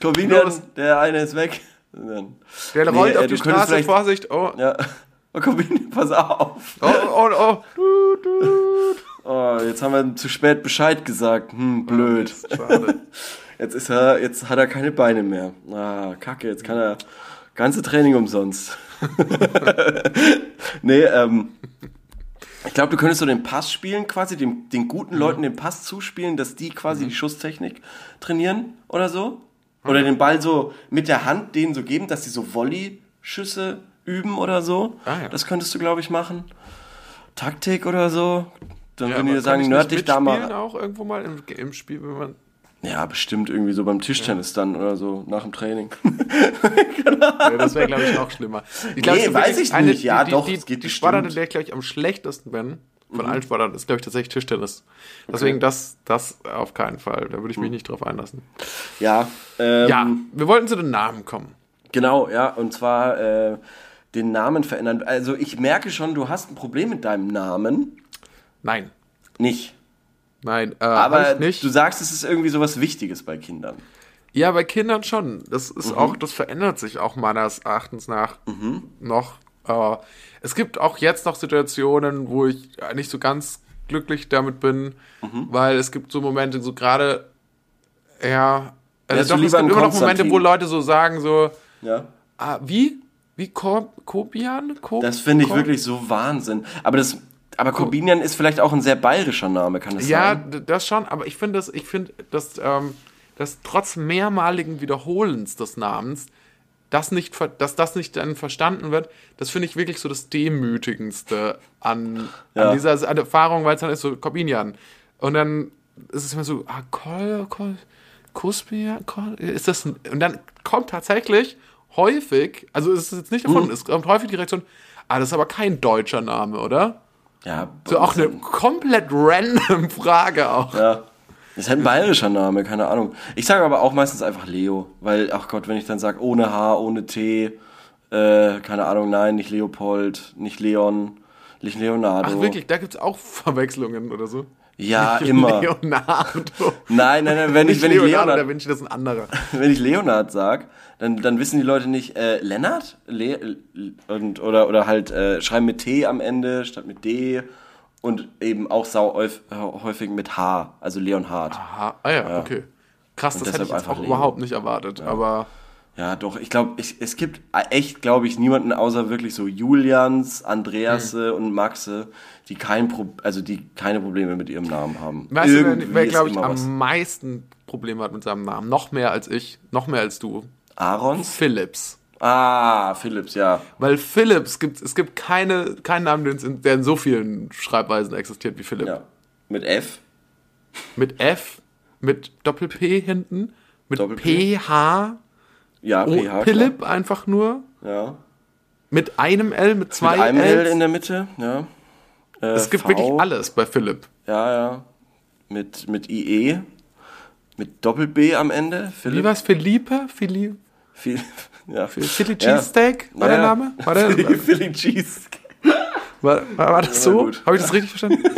Corbinian, los. der eine ist weg. Dann- der Nee, rollt äh, auf die Straße, Vorsicht, oh, Ja. [laughs] Oh, Corbinian, [laughs] pass auf. oh, oh, oh. Du, du. [laughs] Oh, jetzt haben wir zu spät Bescheid gesagt. Hm, blöd. Schade. Jetzt ist er, jetzt hat er keine Beine mehr. Ah, kacke, jetzt kann er ganze Training umsonst. nee, ähm, ich glaube, du könntest so den Pass spielen, quasi, den, den guten Leuten den Pass zuspielen, dass die quasi die Schusstechnik trainieren oder so. Oder den Ball so mit der Hand denen so geben, dass die so Volley-Schüsse üben oder so. Ah, ja. Das könntest du, glaube ich, machen. Taktik oder so. Dann Ja, würden die sagen, nerd dich da mal. auch irgendwo mal im, im Spiel, wenn man. Ja, bestimmt irgendwie so beim Tischtennis dann oder so nach dem Training. [laughs] Ja, das wäre, glaube ich, noch schlimmer. Ich glaub, Nee, weiß ich nicht. Ja, die, doch, Die, es geht die, die. Sportart, in der ich, glaube ich, am schlechtesten bin, von allen Sportarten ist, glaube ich, tatsächlich Tischtennis. Deswegen das, das auf keinen Fall. Da würde ich mich nicht drauf einlassen. Ja, ähm, Ja, wir wollten zu den Namen kommen. genau, ja, und zwar äh, den Namen verändern. Also ich merke schon, du hast ein Problem mit deinem Namen. Nein. Nicht. Nein, äh, Aber nicht. du sagst, es ist irgendwie sowas Wichtiges bei Kindern. Ja, bei Kindern schon. Das Mhm. ist auch, das verändert sich auch meines Erachtens nach noch. Äh, es gibt auch jetzt noch Situationen, wo ich nicht so ganz glücklich damit bin, Mhm. weil es gibt so Momente, so gerade, ja, also doch, es gibt immer noch Momente, wo? Leute so sagen, so, Ja. ah, wie? Wie Ko Kobian? Ko Das finde ich Ko- wirklich so Wahnsinn. Aber das, aber Corbinian ist vielleicht auch ein sehr bayerischer Name, kann das Ja, sein? d- das schon, aber ich finde das, ich finde, dass, ähm, dass trotz mehrmaligen Wiederholens des Namens, das nicht, dass das nicht dann verstanden wird, das finde ich wirklich so das Demütigendste an, Ja. an dieser an Erfahrung, weil es dann ist so Corbinian. Und dann ist es immer so, ah, Kol, Kol, Kuspian, Kol, ist das ein, und dann kommt tatsächlich häufig, also es ist jetzt nicht davon, es kommt häufig die Reaktion, ah, das ist aber kein deutscher Name, oder? Ja, So auch eine komplett random Frage auch. Ja. Das ist halt ein bayerischer Name, keine Ahnung. Ich sage aber auch meistens einfach Leo, weil, ach Gott, wenn ich dann sage ohne H, ohne T, äh, keine Ahnung, nein, nicht Leopold, nicht Leon, nicht Leonardo. Ach wirklich, da gibt es auch Verwechslungen oder so? Ja, Nicht immer. Leonardo. Nein, nein, nein, wenn ich, wenn ich Leonardo Leonard, Vinci, das ist ein anderer. [laughs] wenn ich Leonard sag, dann, dann wissen die Leute nicht, äh, Lennart? Le und, oder, oder halt äh, schreiben mit T am Ende statt mit D und eben auch sau häuf- häufig mit H, also Leonhard. Aha, ah ja, okay. Krass, Und das hätte ich jetzt einfach auch überhaupt nicht erwartet. Aber Ja, doch, ich glaube, es gibt echt, glaube ich, niemanden außer wirklich so Julians, Andreasse und Maxe, die kein Pro also die keine Probleme mit ihrem Namen haben. weißt du, Irgendwie wer, wer glaube ich, am was. meisten Probleme hat mit seinem Namen? Noch mehr als ich, noch mehr als du. Aarons? Philips. Ah, Philips, ja. Weil Philips gibt, es gibt keine, keinen Namen, es in- der in so vielen Schreibweisen existiert wie Philipp. ja. Mit F? Mit F, mit Doppel-P hinten, mit Doppel-P? PH, Ja, oh, PH. Philipp einfach nur, klar. Ja. mit einem L, mit zwei Mit einem L Ls. in der Mitte, ja. Äh, Es gibt v, wirklich alles bei Philipp. Ja, ja. Mit, mit IE. Mit Doppel-B am Ende. Wie Philipp. war's? Philippe? Philippe? Viel, ja. Philly Ja. Cheesesteak war der Ja, ja. Name? War, der, [laughs] Philly, Philly Cheese. war, war, war das Ja, so? Habe ich das richtig verstanden? [laughs]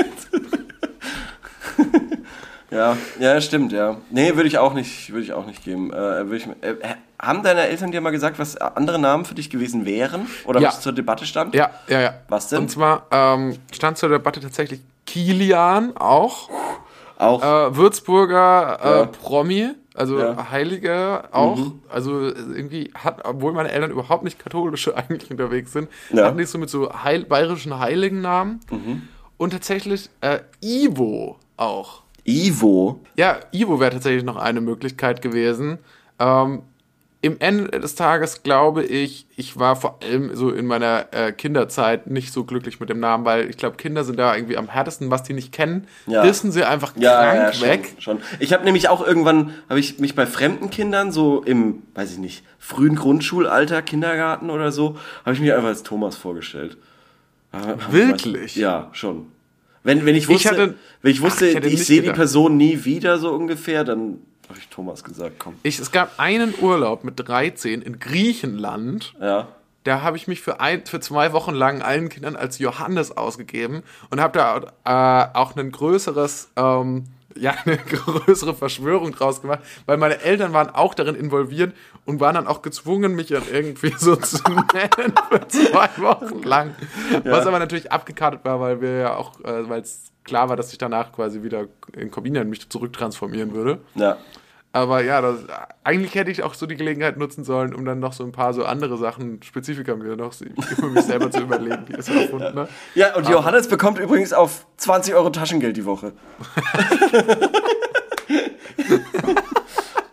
Ja, ja, stimmt, ja. Nee, würde ich auch nicht, würde ich auch nicht geben. Äh, ich, äh, haben deine Eltern dir mal gesagt, was andere Namen für dich gewesen wären? Oder Ja. was zur Debatte stand? ja, ja, ja. Was denn? Und zwar ähm, stand zur Debatte tatsächlich Kilian auch. Auch. Äh, Würzburger äh, Ja. Promi, also Ja. Mhm. Heilige auch. Also irgendwie hat, obwohl meine Eltern überhaupt nicht katholische [laughs] eigentlich unterwegs sind, Ja. hatten die so mit so Heil, bayerischen Heiligennamen. Mhm. Und tatsächlich äh, Ivo auch. Ivo. Ja, Ivo wäre tatsächlich noch eine Möglichkeit gewesen. Ähm, Im Ende des Tages glaube ich, ich war vor allem so in meiner äh, Kinderzeit nicht so glücklich mit dem Namen, weil ich glaube, Kinder sind da irgendwie am härtesten, was die nicht kennen, Ja. wissen sie einfach Ja, krank ja, schon, weg. schon. Ich habe nämlich auch irgendwann, habe ich mich bei fremden Kindern, so im, weiß ich nicht, frühen Grundschulalter, Kindergarten oder so, habe ich mich einfach als Thomas vorgestellt. Wirklich? Ja, schon. Wenn, wenn ich wusste, hatte- wenn ich wusste, Ach, ich ich nicht sehe die. Person nie wieder so ungefähr, dann habe ich Thomas gesagt, komm. Ich, es gab einen Urlaub mit 13 in Griechenland. Ja. Da habe ich mich für, ein, für zwei Wochen lang allen Kindern als Johannes ausgegeben und habe da äh, auch ein größeres, ähm, ja, [laughs] eine größere Verschwörung draus gemacht, weil meine Eltern waren auch darin involviert und waren dann auch gezwungen, mich dann irgendwie [laughs] so zu nennen für zwei Wochen lang. Was aber natürlich abgekartet war, weil wir ja auch, äh, weil es klar war, dass ich danach quasi wieder in Corbinian mich zurücktransformieren würde. Ja. Aber ja, das, eigentlich hätte ich auch so die Gelegenheit nutzen sollen, um dann noch so ein paar so andere Sachen, Spezifika mir noch für mich selber zu überlegen, wie das [laughs] erfunden ne? Ja, und Johannes bekommt übrigens auf 20 Euro Taschengeld die Woche. [laughs]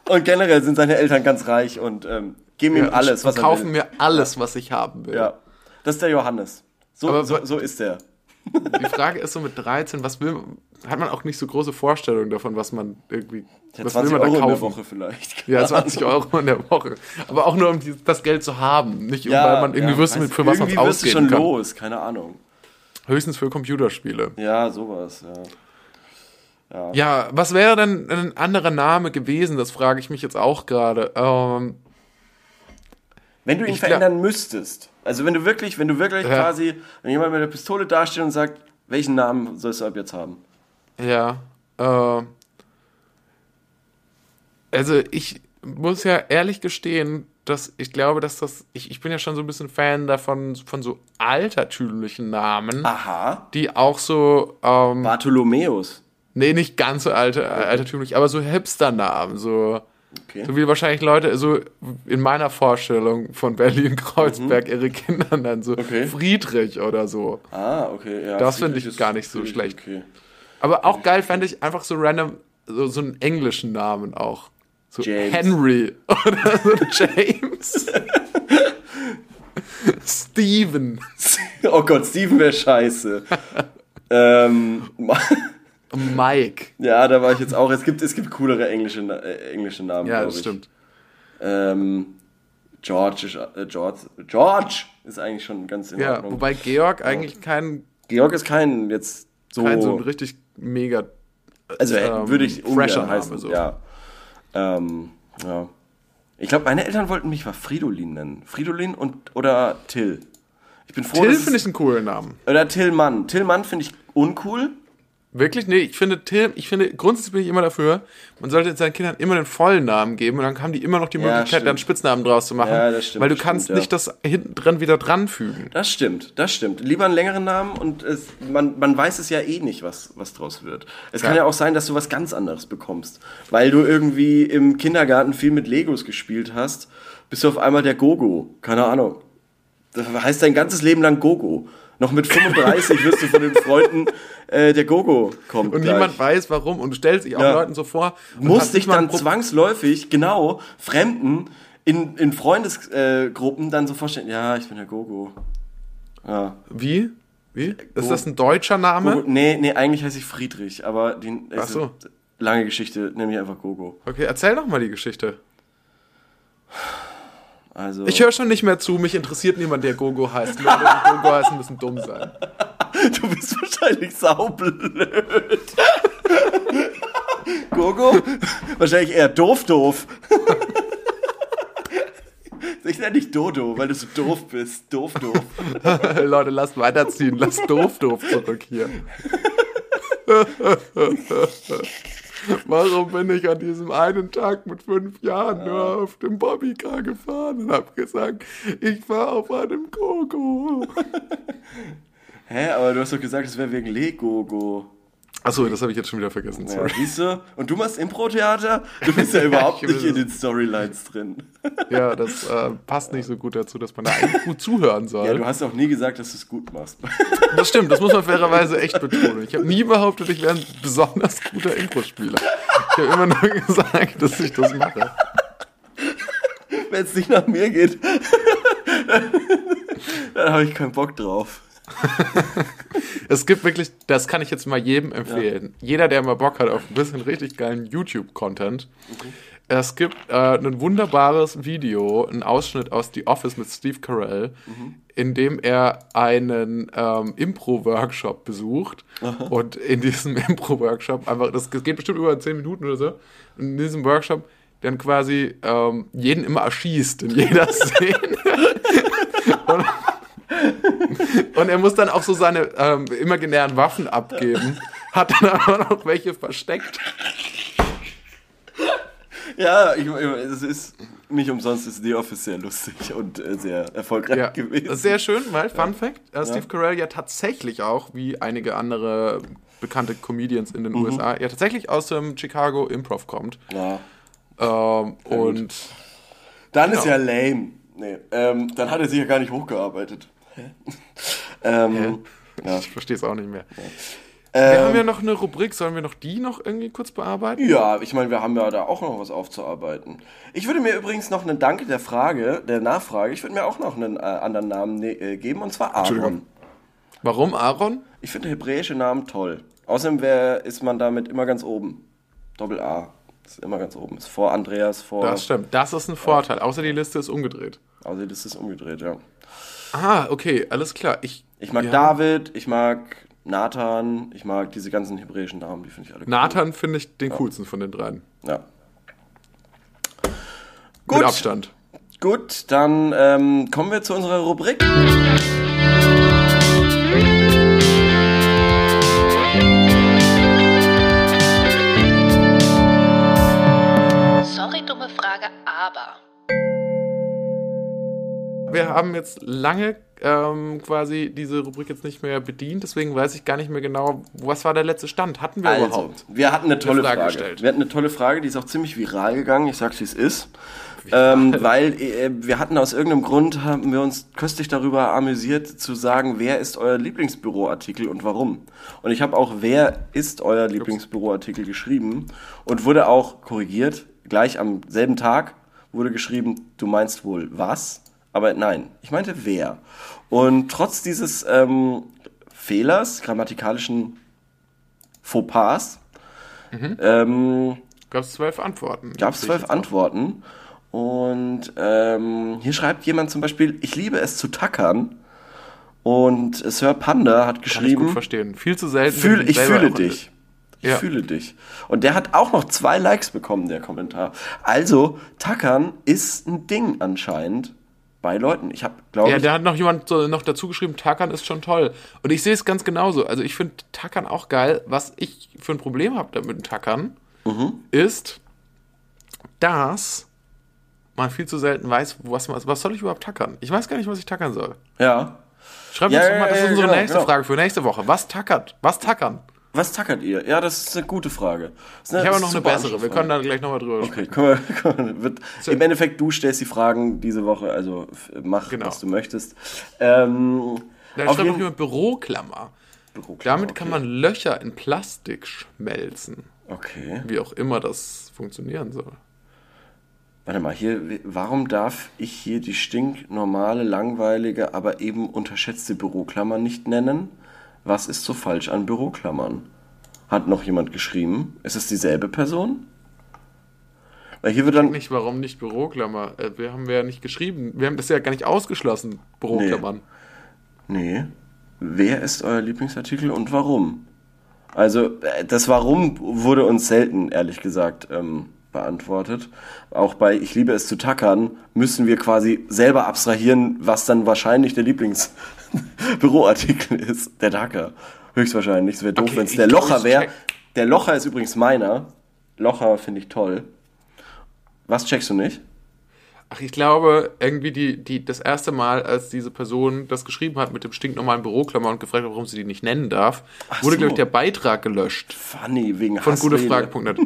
und generell sind seine Eltern ganz reich und ähm, geben ihm Ja, alles, was er kaufen will. mir alles, was ich haben will. Ja, das ist der Johannes. So, Aber so, so ist der. Die Frage ist so mit 13, was will hat man auch nicht so große Vorstellungen davon, was man irgendwie, Ja, was 20 will man Euro da in der kaufen? Woche vielleicht. Ja, 20 Euro in der Woche. Aber auch nur, um die, das Geld zu haben. Nicht, um, Ja, weil man irgendwie ja, wüsste, für was man du ausgeben schon kann. los, keine Ahnung. Höchstens für Computerspiele. Ja, sowas, ja. Ja, ja was wäre denn ein anderer Name gewesen? Das frage ich mich jetzt auch gerade. Ähm, wenn du ihn verändern müsstest, also wenn du wirklich, wenn du wirklich ja. quasi, wenn jemand mit der Pistole dasteht und sagt, welchen Namen sollst du ab jetzt haben? Ja, äh, also ich muss ja ehrlich gestehen, dass ich glaube, dass das, ich, ich bin ja schon so ein bisschen Fan davon, von so altertümlichen Namen. Aha. Die auch so, ähm, Bartholomäus. Nee, nicht ganz so alte, altertümlich, aber so Hipster-Namen, so. Okay. So wie wahrscheinlich Leute, so in meiner Vorstellung von Berlin-Kreuzberg mhm. ihre Kinder dann so okay. Friedrich oder so. Ah, okay, ja. Das finde ich gar nicht so schlecht. Okay. Aber auch geil fände ich einfach so random, so, so einen englischen Namen auch. So James. Henry [laughs] oder so James. Steven. Oh Gott, Steven wäre scheiße. ähm, Mike. Ja, da war ich jetzt auch. Es gibt, es gibt coolere englische, äh, englische Namen. Ja, das ich. stimmt. Ähm, George ist, äh, George, George ist eigentlich schon ganz in ja, Ordnung. Wobei Georg eigentlich kein. Georg ist kein jetzt so. Kein so ein richtig mega. Also ähm, würde ich fresher heißen. So. Ja. Ähm, ja. Ich glaube, meine Eltern wollten mich mal Fridolin nennen. Fridolin und oder Till. Ich bin froh, Till finde ich einen coolen Namen. Oder Tillmann. Tillmann finde ich uncool. Wirklich? Nee, ich finde, Tim, ich finde, grundsätzlich bin ich immer dafür, man sollte seinen Kindern immer den vollen Namen geben und dann haben die immer noch die Möglichkeit, ja, dann Spitznamen draus zu machen. Ja, das stimmt. Weil du kannst stimmt, nicht ja. das hinten dran wieder dranfügen. Das stimmt, das stimmt. Lieber einen längeren Namen und es, man, man weiß es ja eh nicht, was, was draus wird. Es kann ja auch sein, dass du was ganz anderes bekommst. Weil du irgendwie im Kindergarten viel mit Legos gespielt hast, bist du auf einmal der Gogo. Keine Ahnung. Das heißt dein ganzes Leben lang Gogo. Noch mit 35 wirst du von den Freunden [laughs] äh, der Gogo kommen. Und gleich. niemand weiß warum und du stellst dich auch ja. Leuten so vor. Musst dich dann zwangsläufig, genau, Fremden in, in Freundesgruppen äh, dann so vorstellen, ja, ich bin der Gogo. Ja. Wie? Wie? Ist das ein deutscher Name? Gogo, nee, nee, eigentlich heiße ich Friedrich, aber die, Ach so. lange Geschichte, nenne ich einfach Gogo. Okay, erzähl doch mal die Geschichte. Also ich höre schon nicht mehr zu, mich interessiert niemand, der Gogo heißt. Leute, die Gogo heißen, müssen dumm sein. Du bist wahrscheinlich saublöd. [laughs] Gogo? Wahrscheinlich eher doof-doof. Ich nenne dich Dodo, weil du so doof bist. Doof-doof. [laughs] Leute, lasst weiterziehen. Lasst doof-doof zurück hier. [laughs] Warum bin ich an diesem einen Tag mit fünf Jahren nur auf dem Bobbycar gefahren und habe gesagt, ich fahre auf einem Gogo? Hä, aber du hast doch gesagt, es wäre wegen Legogo. Achso, das habe ich jetzt schon wieder vergessen. Sorry. Ja, siehst du? Und du machst Impro-Theater? Du bist ja [laughs] überhaupt nicht in den Storylines drin. [laughs] ja, das äh, passt nicht so gut dazu, dass man da eigentlich gut zuhören soll. Ja, du hast auch nie gesagt, dass du es gut machst. [laughs] das stimmt, das muss man fairerweise echt betonen. Ich habe nie behauptet, ich wäre ein besonders guter Impro-Spieler. Ich habe immer nur gesagt, dass ich das mache. Wenn es nicht nach mir geht, dann habe ich keinen Bock drauf. [laughs] es gibt wirklich, das kann ich jetzt mal jedem empfehlen. Ja. Jeder, der mal Bock hat auf ein bisschen richtig geilen YouTube-Content. Okay. Es gibt äh, ein wunderbares Video, ein Ausschnitt aus The Office mit Steve Carell, mhm. in dem er einen ähm, Impro-Workshop besucht. Aha. Und in diesem [laughs] Impro-Workshop einfach, das geht bestimmt über 10 Minuten oder so, in diesem Workshop dann quasi ähm, jeden immer erschießt in jeder [laughs] Szene. und, und er muss dann auch so seine ähm, imaginären Waffen abgeben. Hat dann aber noch welche versteckt. Ja, ich, es ist nicht umsonst ist The Office sehr lustig und äh, sehr erfolgreich ja, gewesen. Sehr schön, weil Fun Fact, äh, Steve ja. Carell ja tatsächlich auch, wie einige andere bekannte Comedians in den mhm. USA, ja tatsächlich aus dem Chicago Improv kommt. Ja. Ähm, und dann ist ja lame. Nee, ähm, dann hat er sich ja gar nicht hochgearbeitet. Ähm, ja. Ich verstehe es auch nicht mehr. Ähm, wir haben ja noch eine Rubrik, sollen wir noch die noch irgendwie kurz bearbeiten? Ja, ich meine, wir haben ja da auch noch was aufzuarbeiten. Ich würde mir übrigens noch einen Danke der Frage, der Nachfrage, ich würde mir auch noch einen äh, anderen Namen ne äh, geben, und zwar Aaron. Warum Aaron? Ich finde hebräische Namen toll. Außerdem wär, ist man damit immer ganz oben. Doppel A. Ist immer ganz oben. Ist vor Andreas, vor. Das stimmt. Das ist ein Vorteil. Außer die Liste ist umgedreht. Außer die Liste ist umgedreht, ja. Ah, okay, alles klar. Ich, Ich mag ja. David, ich mag Nathan, ich mag diese ganzen hebräischen Namen, die finde ich alle cool. Nathan finde ich den coolsten von den dreien. Ja. Mit Abstand. Gut, dann ähm, kommen wir zu unserer Rubrik. Wir haben jetzt lange ähm, quasi diese Rubrik jetzt nicht mehr bedient, deswegen weiß ich gar nicht mehr genau, was war der letzte Stand? Hatten wir Also, überhaupt? wir hatten eine tolle Frage gestellt. Wir hatten eine tolle Frage, die ist auch ziemlich viral gegangen. Ich sag's, wie es ist. Ähm, weil äh, wir hatten aus irgendeinem Grund, haben wir uns köstlich darüber amüsiert, zu sagen, wer ist euer Lieblingsbüroartikel und warum. Und ich habe auch, wer ist euer Lieblingsbüroartikel geschrieben und wurde auch korrigiert. Gleich am selben Tag wurde geschrieben, du meinst wohl was? Aber nein, ich meinte wer. Und trotz dieses ähm, Fehlers, grammatikalischen Fauxpas, ähm, Gab es zwölf Antworten? gab es zwölf. Antworten. Und ähm, hier schreibt jemand zum Beispiel, ich liebe es zu tackern. Und Sir Panda hat Kann ich gut geschrieben, verstehen. Viel zu selten. fühl, ich fühle dich. Ich Ja. fühle dich. Und der hat auch noch zwei Likes bekommen, der Kommentar. Also, tackern ist ein Ding anscheinend bei Leuten. Ich habe, glaube Ja, ich, da hat noch jemand so noch dazu geschrieben, Tackern ist schon toll. Und ich sehe es ganz genauso. Also ich finde Tackern auch geil. Was ich für ein Problem habe damit mit dem Tackern, Mhm. ist, dass man viel zu selten weiß, was, man- was soll ich überhaupt tackern? Ich weiß gar nicht, was ich tackern soll. ja. Schreib Ja, uns ja, mal, das ja, ist unsere genau, nächste genau. Frage für nächste Woche. Was tackert? Was tackern? Was tackert ihr? Ja, das ist eine gute Frage. Eine Ich habe noch eine bessere. Wir können da gleich nochmal drüber sprechen. Okay, komm mal, [laughs] komm mal, wird, Im Endeffekt, du stellst die Fragen diese Woche, also mach, Genau. was du möchtest. Ähm, Da auf schreibt noch jeden- jemand Büroklammer. Büroklammer, Damit kann okay. man Löcher in Plastik schmelzen. Okay. Wie auch immer das funktionieren soll. Warte mal, hier, warum darf ich hier die stinknormale, langweilige, aber eben unterschätzte Büroklammer nicht nennen? Was ist so falsch an Büroklammern? Hat noch jemand geschrieben? Ist es dieselbe Person? Weil hier wird dann. Nicht, warum nicht Büroklammer? Äh, Wir haben ja nicht geschrieben. Wir haben das ja gar nicht ausgeschlossen, Büroklammern. Nee. Wer ist euer Lieblingsartikel und warum? Also, äh, das Warum wurde uns selten, ehrlich gesagt, ähm, beantwortet. Auch bei Ich liebe es zu tackern müssen wir quasi selber abstrahieren, was dann wahrscheinlich der [laughs] Lieblingsbüroartikel ist. Der Tacker. Höchstwahrscheinlich. Es wäre doof, Okay, wenn es der Locher wäre. Der Locher ist übrigens meiner. Locher finde ich toll. Was checkst du nicht? Ach, ich glaube, irgendwie die, die, das erste Mal, als diese Person das geschrieben hat mit dem stinknormalen Büroklammer und gefragt hat, warum sie die nicht nennen darf, wurde, so. glaube ich, der Beitrag gelöscht. Funny, wegen Von gutefrage.net.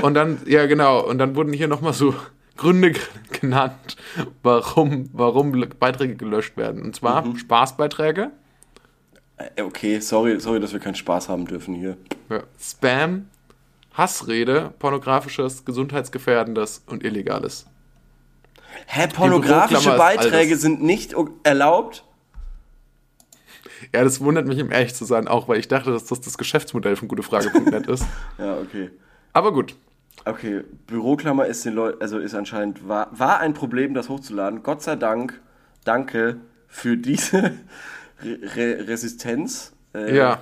Und dann, ja genau, und dann wurden hier nochmal so Gründe genannt, warum, warum Beiträge gelöscht werden. Und zwar Mhm. Spaßbeiträge, Äh, Okay, sorry, sorry, dass wir keinen Spaß haben dürfen hier. ja, Spam, Hassrede, pornografisches, gesundheitsgefährdendes und illegales. Hä, pornografische Beiträge sind nicht erlaubt? Ja, das wundert mich, um ehrlich zu sein, auch weil ich dachte, dass das das Geschäftsmodell von gutefrage.net ist. [laughs] Ja, okay. Aber gut. Okay, Büroklammer ist den Leuten, also ist anscheinend, war, war ein Problem, das hochzuladen. Gott sei Dank, danke für diese [laughs] Re Re Resistenz. Äh, Ja.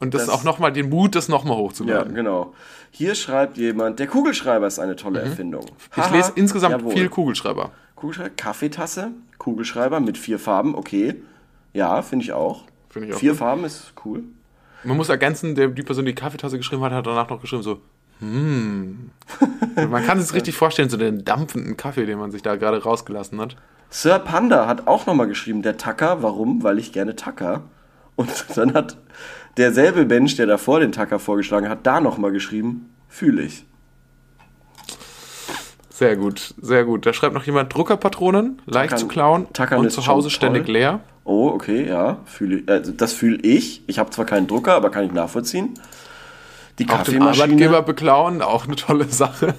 Und das, das- auch nochmal den Mut, das nochmal Ja, hochzuladen. genau. Hier schreibt jemand, der Kugelschreiber ist eine tolle Erfindung. Mhm. Ich Haha, lese insgesamt jawohl. viel Kugelschreiber. Kugelschreiber, Kaffeetasse, Kugelschreiber mit vier Farben, okay. Ja, finde ich auch. Finde ich auch Vier gut. Farben ist cool. Man muss ergänzen, der, die Person, die die Kaffeetasse geschrieben hat, hat danach noch geschrieben so, hm. man kann sich das richtig vorstellen, so den dampfenden Kaffee, den man sich da gerade rausgelassen hat. Sir Panda hat auch nochmal geschrieben, der Tacker, warum? Weil ich gerne Tacker. Und [laughs] dann hat derselbe Mensch, der davor den Tacker vorgeschlagen hat, da nochmal geschrieben, fühle ich. Sehr gut, sehr gut. Da schreibt noch jemand Druckerpatronen, leicht Tackern- zu klauen Tackern und zu Hause ständig toll. leer. Oh, okay, ja, fühle. Also das fühle ich. Ich habe zwar keinen Drucker, aber kann ich nachvollziehen. Die Auch Kaffeemaschine. Arbeitgeber beklauen, auch eine tolle Sache.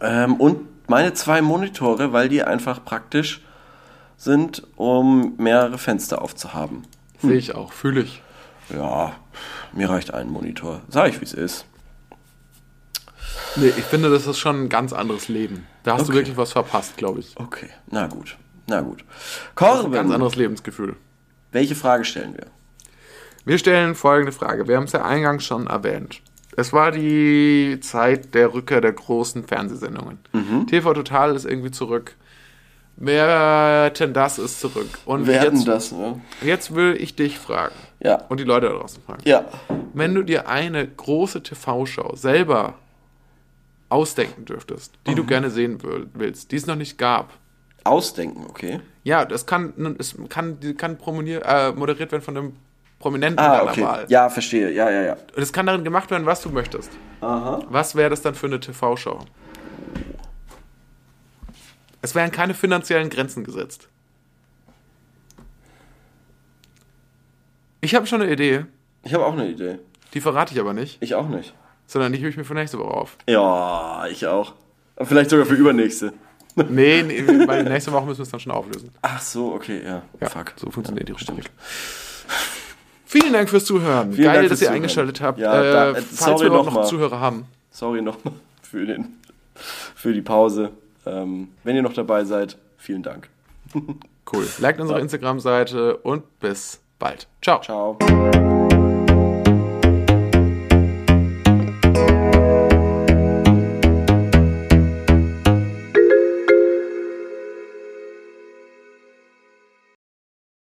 Ähm, und meine zwei Monitore, weil die einfach praktisch sind, um mehrere Fenster aufzuhaben. Sehe ich auch, fühle ich. Ja, mir reicht ein Monitor. Sag ich, wie es ist. Nee, ich finde, das ist schon ein ganz anderes Leben. Da hast du Okay. wirklich was verpasst, glaube ich. Okay, na gut. Na gut. Ganz Korben, anderes Lebensgefühl. welche Frage stellen wir? Wir stellen folgende Frage. Wir haben es ja eingangs schon erwähnt. Es war die Zeit der Rückkehr der großen Fernsehsendungen. TV Total ist irgendwie zurück. Wer denn das ist zurück. Und Werden jetzt, das, ne? jetzt will ich dich fragen. Ja. Und die Leute da draußen fragen. Ja. Wenn du dir eine große TV-Show selber ausdenken dürftest, die du gerne sehen will- willst, die es noch nicht gab. Ausdenken, okay. Ja, das kann, es kann, kann äh, moderiert werden von einem Prominenten Ah, deiner okay. Wahl. Ja, verstehe. Ja, ja, ja. Und es kann darin gemacht werden, was du möchtest. Aha. Was wäre das dann für eine TV-Show? Es wären keine finanziellen Grenzen gesetzt. Ich habe schon eine Idee, Ich habe auch eine Idee. die verrate ich aber nicht, Ich auch nicht. sondern die hebe ich mir für nächste Woche auf. Ja, ich auch. Aber vielleicht sogar für übernächste. Nee, nee [laughs] weil nächste Woche müssen wir es dann schon auflösen. Ach so, okay, ja. Ja, Fuck. so funktioniert die Rubrik. Vielen Dank fürs Zuhören. Vielen Geil, Dank dass ihr Zuhören. eingeschaltet habt. Ja, äh, da- äh, falls wir noch noch. Zuhörer haben. Sorry nochmal [laughs] für, den, für die Pause. Ähm, wenn ihr noch dabei seid, vielen Dank. [laughs] Cool. Liked unsere Instagram-Seite und bis bald. Ciao. Ciao.